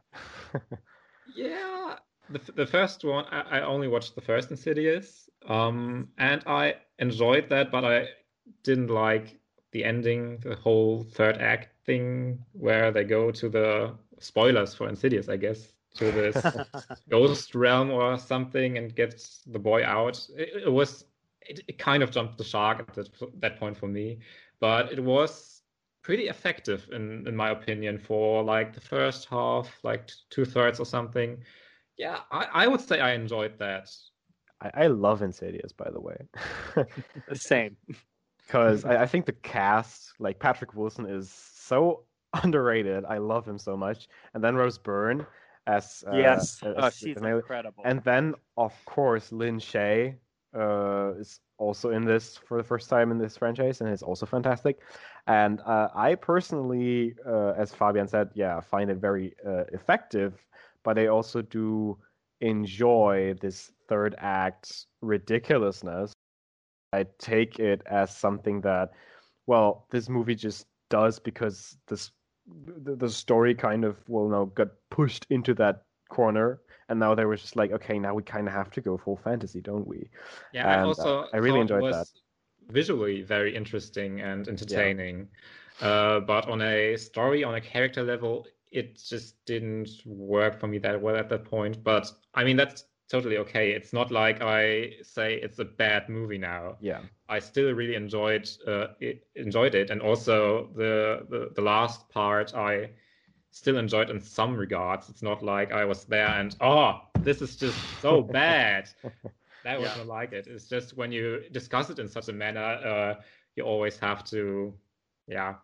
yeah. The, the first one I, I only watched the first Insidious. Um and I enjoyed that, but I didn't like the ending, the whole third act thing where they go to the spoilers for Insidious, I guess, to this ghost realm or something and gets the boy out. It, it was it, it, kind of jumped the shark at that, that point for me, but it was pretty effective in in my opinion for like the first half, like two thirds or something. Yeah, I, I would say I enjoyed that. I, I love Insidious, by the way. the Same. Because I, I think the cast, like Patrick Wilson, is so underrated. I love him so much. And then Rose Byrne as uh, yes, as, oh, she's incredible. And then of course Lin Shaye uh, is also in this for the first time in this franchise, and is also fantastic. And uh, I personally, uh, as Fabian said, yeah, find it very uh, effective. But I also do enjoy this third act ridiculousness. I take it as something that, well, this movie just does because this the, the story kind of well now got pushed into that corner and now they were just like okay now we kind of have to go full fantasy don't we yeah and, I also uh, I really enjoyed that visually very interesting and entertaining yeah. uh, but on a story on a character level it just didn't work for me that well at that point but I mean that's totally okay. It's not like I say it's a bad movie now. Yeah, I still really enjoyed uh, it, enjoyed it, and also the, the the last part I still enjoyed in some regards. It's not like I was there and oh, this is just so bad. That was yeah. not like it. It's just when you discuss it in such a manner, uh, you always have to, yeah.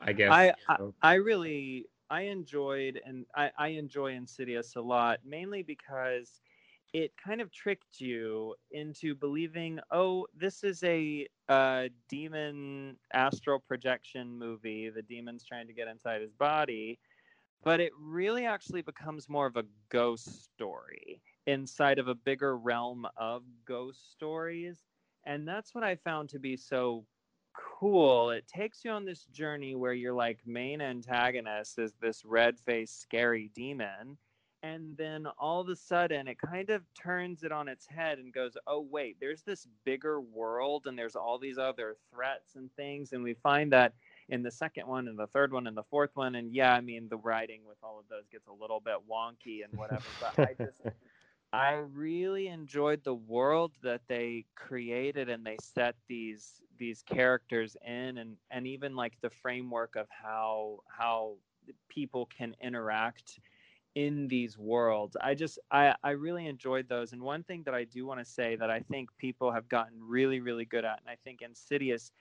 I guess I I, I really I enjoyed and I, I enjoy Insidious a lot, mainly because it kind of tricked you into believing, oh, this is a uh, demon astral projection movie. The demon's trying to get inside his body. But it really actually becomes more of a ghost story inside of a bigger realm of ghost stories. And that's what I found to be so cool. It takes you on this journey where your like main antagonist is this red faced scary demon and then all of a sudden it kind of turns it on its head and goes oh wait there's this bigger world and there's all these other threats and things and we find that in the second one and the third one and the fourth one and yeah i mean the writing with all of those gets a little bit wonky and whatever but i just i really enjoyed the world that they created and they set these these characters in and and even like the framework of how how people can interact in these worlds. I just I I really enjoyed those. And one thing that I do want to say that I think people have gotten really really good at, and I think Insidious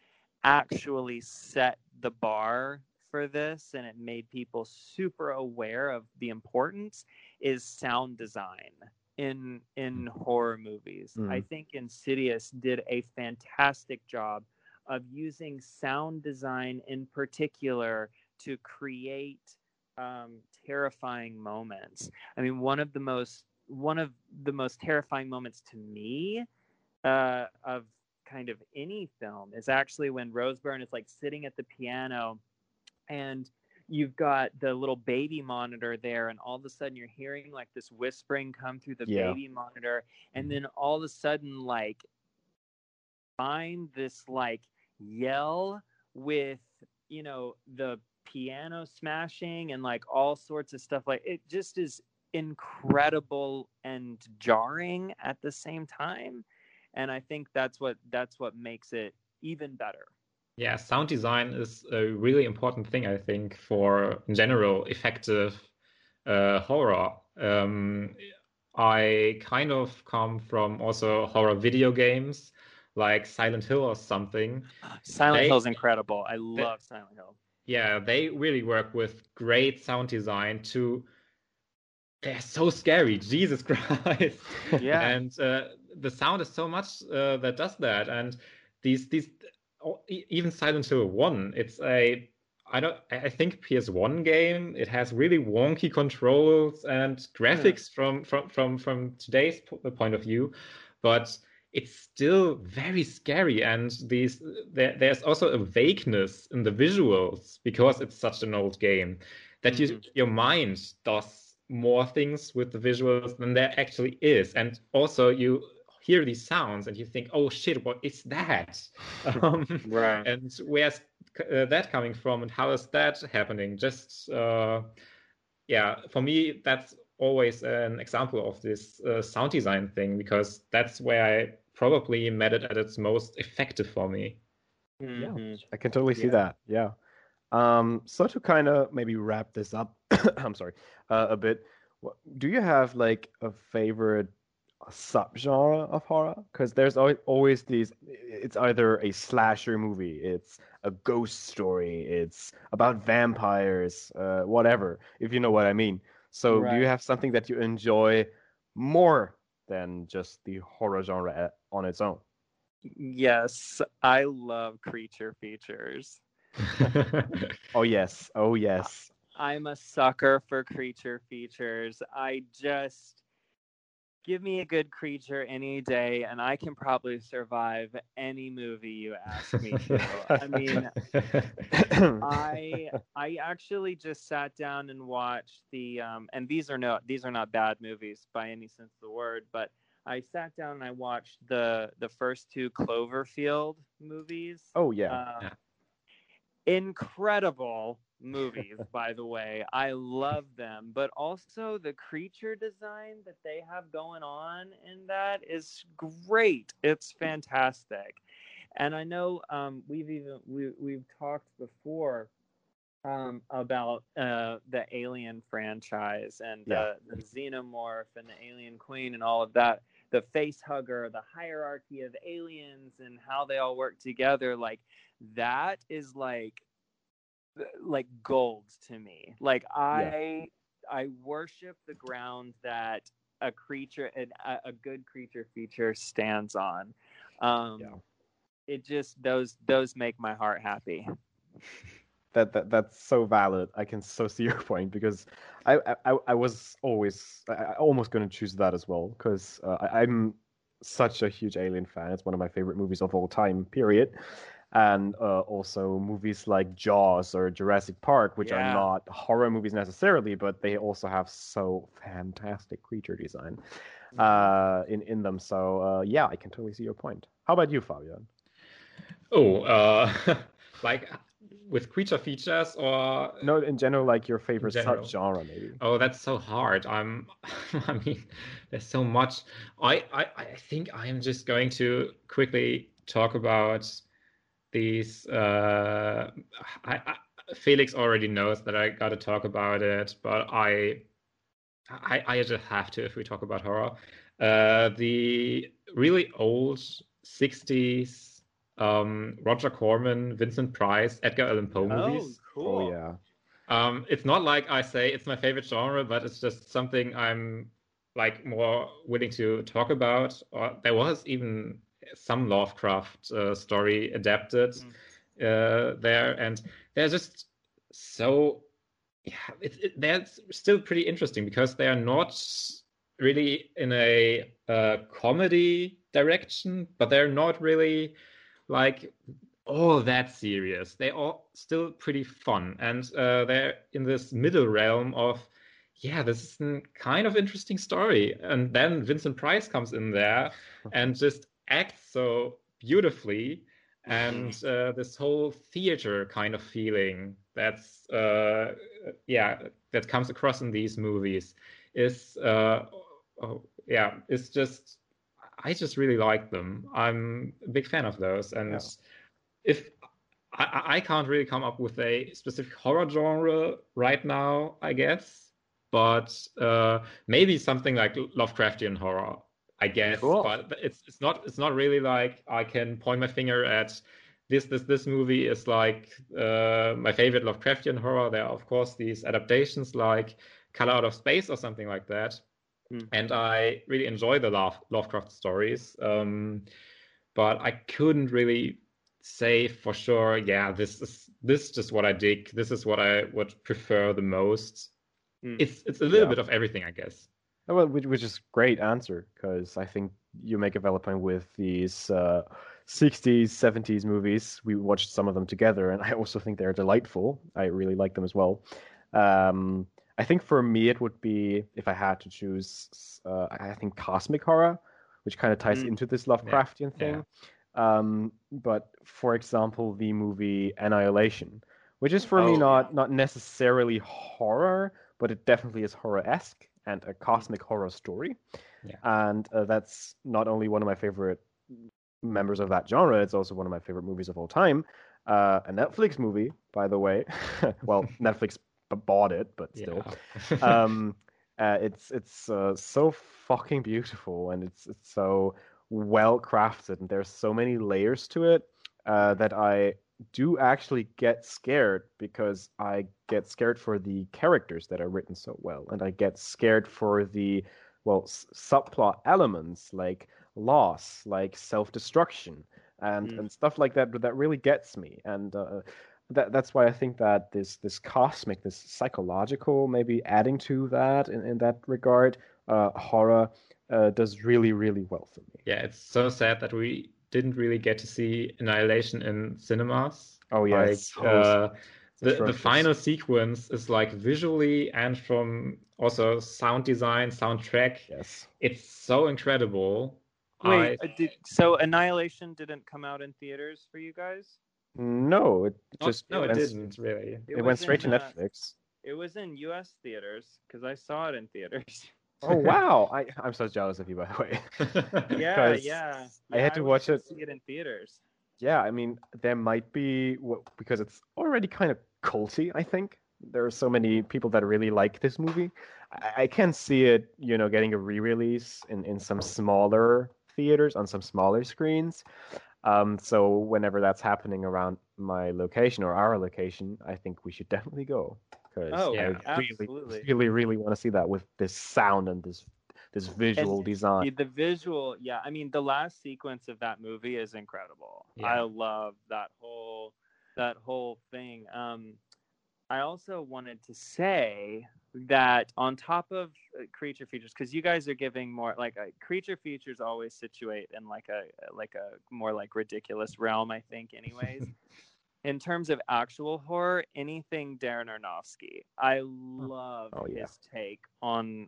actually set the bar for this and it made people super aware of the importance is sound design in in horror movies. Mm. I think Insidious did a fantastic job of using sound design in particular to create um, terrifying moments. I mean, one of the most one of the most terrifying moments to me uh, of kind of any film is actually when Rose Byrne is like sitting at the piano and you've got the little baby monitor there and all of a sudden you're hearing like this whispering come through the Yeah. baby monitor and then all of a sudden like find this like yell with you know the piano smashing and like all sorts of stuff like it just is incredible and jarring at the same time and i think that's what that's what makes it even better Yeah, sound design is a really important thing, I think, for in general effective uh, horror. Um, I kind of come from also horror video games like Silent Hill or something. silent They- hill's incredible i love silent hill Yeah, they really work with great sound design to. They're so scary, Jesus Christ! yeah and uh, the sound is so much uh, that does that. And these these oh, even silent hill 1 it's a i don't i think ps1 game it has really wonky controls and graphics from from from from today's point of view but it's still very scary. And these there, there's also a vagueness in the visuals because it's such an old game that you Mhm. your mind does more things with the visuals than there actually is. And also you hear these sounds and you think oh shit what is that um, right and where's uh, that coming from and how is that happening just uh, yeah for me that's always an example of this uh, sound design thing because that's where i probably met it at its most effective for me Mhm. I can totally see Yeah. that. Yeah. Um, so to kind of maybe wrap this up, I'm sorry, uh, a bit. Do you have like a favorite subgenre of horror? Because there's al- always these. It's either a slasher movie, it's a ghost story, it's about vampires, uh, whatever. If you know what I mean. So do you have something that you enjoy more than just the horror genre on its own? Yes, I love creature features. Oh yes, oh yes. I'm a sucker for creature features. I just give me a good creature any day, and I can probably survive any movie you ask me to. I mean, I I actually just sat down and watched the um, and these are no these are not bad movies by any sense of the word, but I sat down and I watched the the first two Cloverfield movies. oh yeah. Uh, Yeah. Incredible movies, by the way. I love them, but also the creature design that they have going on in that is great. It's fantastic, and I know um, we've even we, we've talked before um, about uh, the Alien franchise and Yeah. the, the Xenomorph and the Alien Queen and all of that. The face hugger, the hierarchy of aliens, and how they all work together. Like that is like like gold to me. Like I I worship the ground that a creature and a, a good creature feature stands on. Um, Yeah. It just those those make my heart happy. that, that that's so valid. I can so see your point because I I, I was always I, I almost going to choose that as well because uh, I, I'm such a huge Alien fan. It's one of my favorite movies of all time. Period. And uh, also movies like Jaws or Jurassic Park, which Yeah. are not horror movies necessarily, but they also have so fantastic creature design uh, in in them. So uh, yeah, I can totally see your point. How about you, Fabian? oh uh, like with creature features or No, in general, like your favorite general. subgenre, maybe. Oh, that's so hard. I'm. I mean, there's so much. I, I, I think I am just going to quickly talk about these. Uh, I, I, Felix already knows that I got to talk about it, but I, I, I just have to if we talk about horror. Uh, the really old '60s um, Roger Corman, Vincent Price, Edgar Allan Poe movies. Oh, cool. Oh yeah. Um, it's not like I say it's my favorite genre, but it's just something I'm like more willing to talk about. Or there was even some Lovecraft uh, story adapted uh, there, and they're just so yeah. It, it, they're still pretty interesting because they are not really in a uh, comedy direction, but they're not really like all that serious. They're still pretty fun, and uh, they're in this middle realm of, yeah, this is a kind of interesting story. And then Vincent Price comes in there and just acts so beautifully, and uh, this whole theater kind of feeling that's, uh, yeah, that comes across in these movies is, uh, oh, yeah, it's just. I just really like them. I'm a big fan of those, and yeah if I, I can't really come up with a specific horror genre right now, I guess, but uh, maybe something like Lovecraftian horror, I guess. Cool. But it's it's not it's not really like I can point my finger at this this this movie is like uh, my favorite Lovecraftian horror. There are of course these adaptations like Color Out of Space or something like that, mm. and I really enjoy the Love, Lovecraft stories. Um, but I couldn't really say for sure, yeah, this is this is just what I dig. This is what I would prefer the most. Mm. It's it's a little yeah. bit of everything, I guess. Oh, well, which, which is great answer because I think you make a valid point with these uh, 60s, 70s movies. We watched some of them together, and I also think they're delightful. I really like them as well. Um, I think for me, it would be if I had to choose. Uh, I think cosmic horror, which kind of ties mm. into this Lovecraftian yeah. thing. Yeah. Um, but for example, the movie Annihilation, which is for oh, me not not necessarily horror, but it definitely is horror esque and a cosmic horror story. Yeah. And uh, that's not only one of my favorite members of that genre; it's also one of my favorite movies of all time. Uh, a Netflix movie, by the way. well, Netflix bought it, but still. Yeah. um, uh, it's it's uh, so fucking beautiful, and it's it's so well crafted and there's so many layers to it uh, that I do actually get scared because I get scared for the characters that are written so well, and I get scared for the well s- subplot elements like loss, like self destruction, and mm. and stuff like that. But that really gets me, and uh, that that's why I think that this this cosmic, this psychological, maybe adding to that in, in that regard, uh, horror uh, does really really well for me. Yeah, it's so sad that we didn't really get to see Annihilation in cinemas. Oh yes. like, uh, the the final sequence is like visually and from also sound design, soundtrack. Yes, it's so incredible. Wait, I... uh, did, so Annihilation didn't come out in theaters for you guys? No, it just oh, no, it didn't really. It, it went straight in, to Netflix. Uh, it was in U.S. theaters because I saw it in theaters. Oh wow! I I'm so jealous of you, by the way. yeah, yeah. I had to I watch it. See it in theaters. Yeah, I mean, there might be because it's already kind of culty. I think there are so many people that really like this movie. I, I can see it, you know, getting a re-release in in some smaller theaters on some smaller screens. Um, so whenever that's happening around my location or our location, I think we should definitely go because oh, yeah, I really, absolutely. really, really want to see that with this sound and this this visual and design. The visual, yeah. I mean, the last sequence of that movie is incredible. Yeah. I love that whole that whole thing. Um, I also wanted to say that on top of uh, creature features, because you guys are giving more like uh, creature features always situate in like a like a more like ridiculous realm. I think, anyways. in terms of actual horror, anything Darren Aronofsky. I love oh, yeah. his take on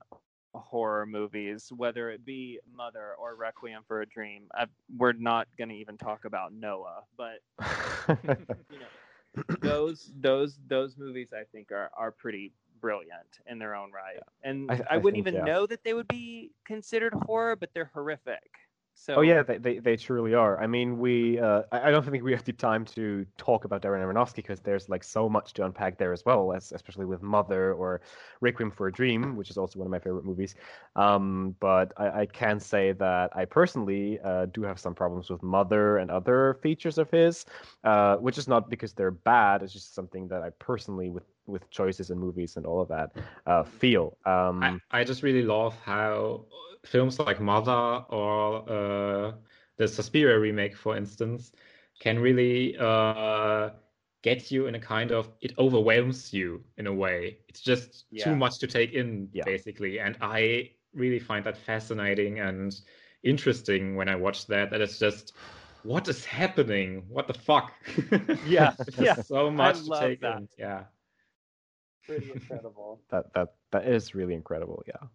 horror movies, whether it be Mother or Requiem for a Dream. I, we're not going to even talk about Noah, but you know, those those those movies I think are are pretty brilliant in their own right. Yeah. And I, I, I wouldn't think, even yeah. know that they would be considered horror, but they're horrific. So, oh yeah, they, they, they truly are. I mean, we uh, I don't think we have the time to talk about Darren Aronofsky because there's like so much to unpack there as well, as, especially with Mother or Requiem for a Dream, which is also one of my favorite movies. Um, but I, I can say that I personally uh, do have some problems with Mother and other features of his, uh, which is not because they're bad. It's just something that I personally, with with choices and movies and all of that, uh, feel. Um, I, I just really love how films like Mother or uh, the Suspiria remake, for instance, can really uh, get you in a kind of it overwhelms you in a way. It's just yeah. too much to take in, yeah. basically. And I really find that fascinating and interesting when I watch that. That it's just what is happening? What the fuck? Yeah, yeah. so much to take that. in. Yeah. Pretty incredible. That that that is really incredible. Yeah.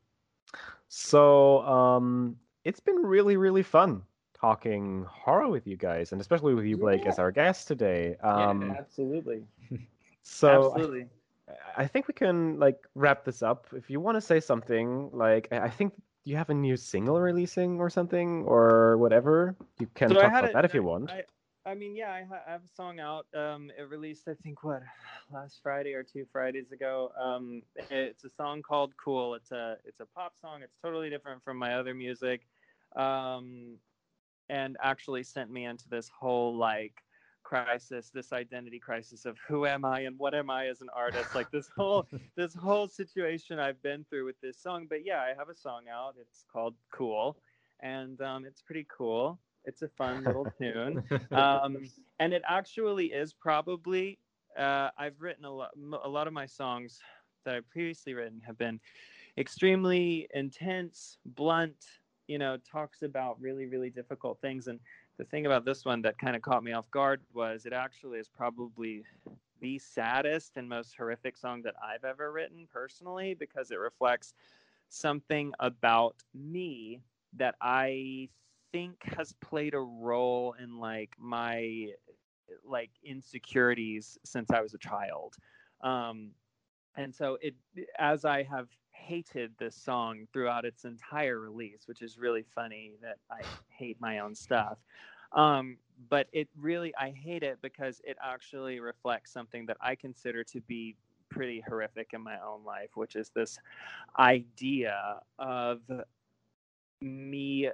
So um, it's been really really fun talking horror with you guys, and especially with you, Blake, as our guest today. Um, Absolutely. so Absolutely. I think we can like wrap this up. If you want to say something, like I I think you have a new single releasing or something or whatever. You can So talk about a- that if you want. I, I mean, yeah, I, ha- I have a song out. Um, it released, I think, what last Friday or two Fridays ago. Um, it's a song called "Cool." It's a it's a pop song. It's totally different from my other music, um, and actually sent me into this whole like crisis, this identity crisis of who am I and what am I as an artist. Like this whole this whole situation I've been through with this song. But yeah, I have a song out. It's called "Cool," and um, it's pretty cool. It's a fun little tune um, and it actually is probably uh, I've written a lot. A lot of my songs that I've previously written have been extremely intense, blunt. You know, talks about really, really difficult things. And the thing about this one that kind of caught me off guard was it actually is probably the saddest and most horrific song that I've ever written personally because it reflects something about me that I think has played a role in like my like insecurities since I was a child. Um, and so it as I have hated this song throughout its entire release, which is really funny that I hate my own stuff. Um, but it really I hate it because it actually reflects something that I consider to be pretty horrific in my own life, which is this idea of me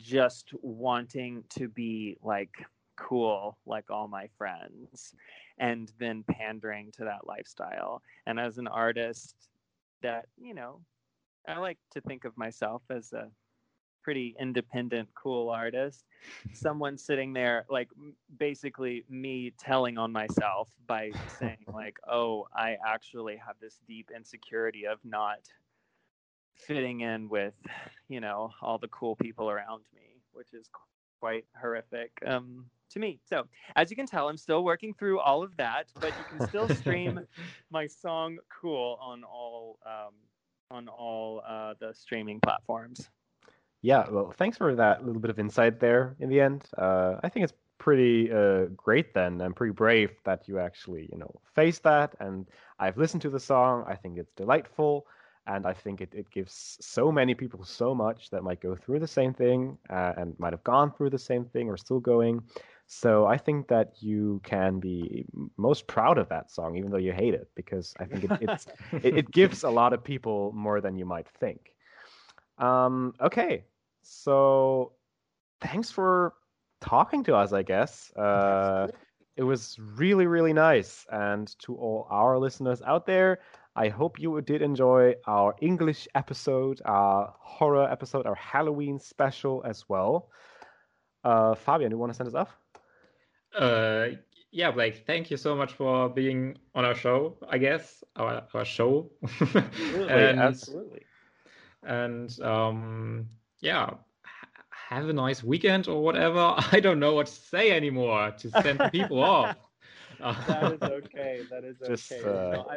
just wanting to be like cool like all my friends and then pandering to that lifestyle. And as an artist that you know i like to think of myself as a pretty independent cool artist. Someone sitting there like basically me telling on myself by saying like oh i actually have this deep insecurity of not fitting in with you know all the cool people around me which is quite horrific um, to me so as you can tell i'm still working through all of that but you can still stream my song cool on all um, on all uh, the streaming platforms Yeah, well, thanks for that little bit of insight there in the end. Uh, I think it's pretty uh, great then and pretty brave that you actually, you know, face that. And I've listened to the song. I think it's delightful. And I think it, it gives so many people so much that might go through the same thing uh, and might have gone through the same thing or still going. So I think that you can be most proud of that song, even though you hate it, because I think it, it's it, it gives a lot of people more than you might think. Um, okay, so thanks for talking to us, I guess. Uh, it was really, really nice. And to all our listeners out there, I hope you did enjoy our English episode, our horror episode, our Halloween special as well. Uh, Fabian, do you want to send us off? Uh, yeah, Blake, thank you so much for being on our show, I guess, our, our show. and absolutely and um, yeah, have a nice weekend or whatever. I don't know what to say anymore to send people off. that is okay. That is Just, okay. uh, No,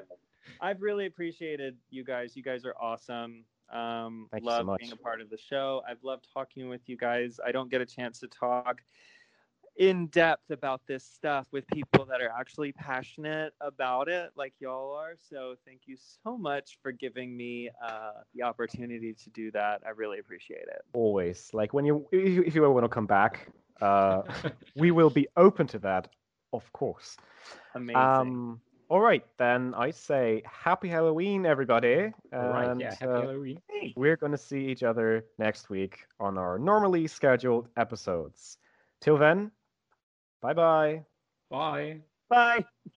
I've, I've really appreciated you guys. You guys are awesome. Um, Thank you so love much. being a part of the show. I've loved talking with you guys. I don't get a chance to talk in depth about this stuff with people that are actually passionate about it, like y'all are. So thank you so much for giving me uh, the opportunity to do that. I really appreciate it. Always. Like when you, if you, if you ever want to come back, uh, we will be open to that, of course. Amazing. Um, all right, then I say happy Halloween, everybody. All right, And yeah, happy uh, Halloween. we're going to see each other next week on our normally scheduled episodes. Till then, bye bye. Bye. Bye.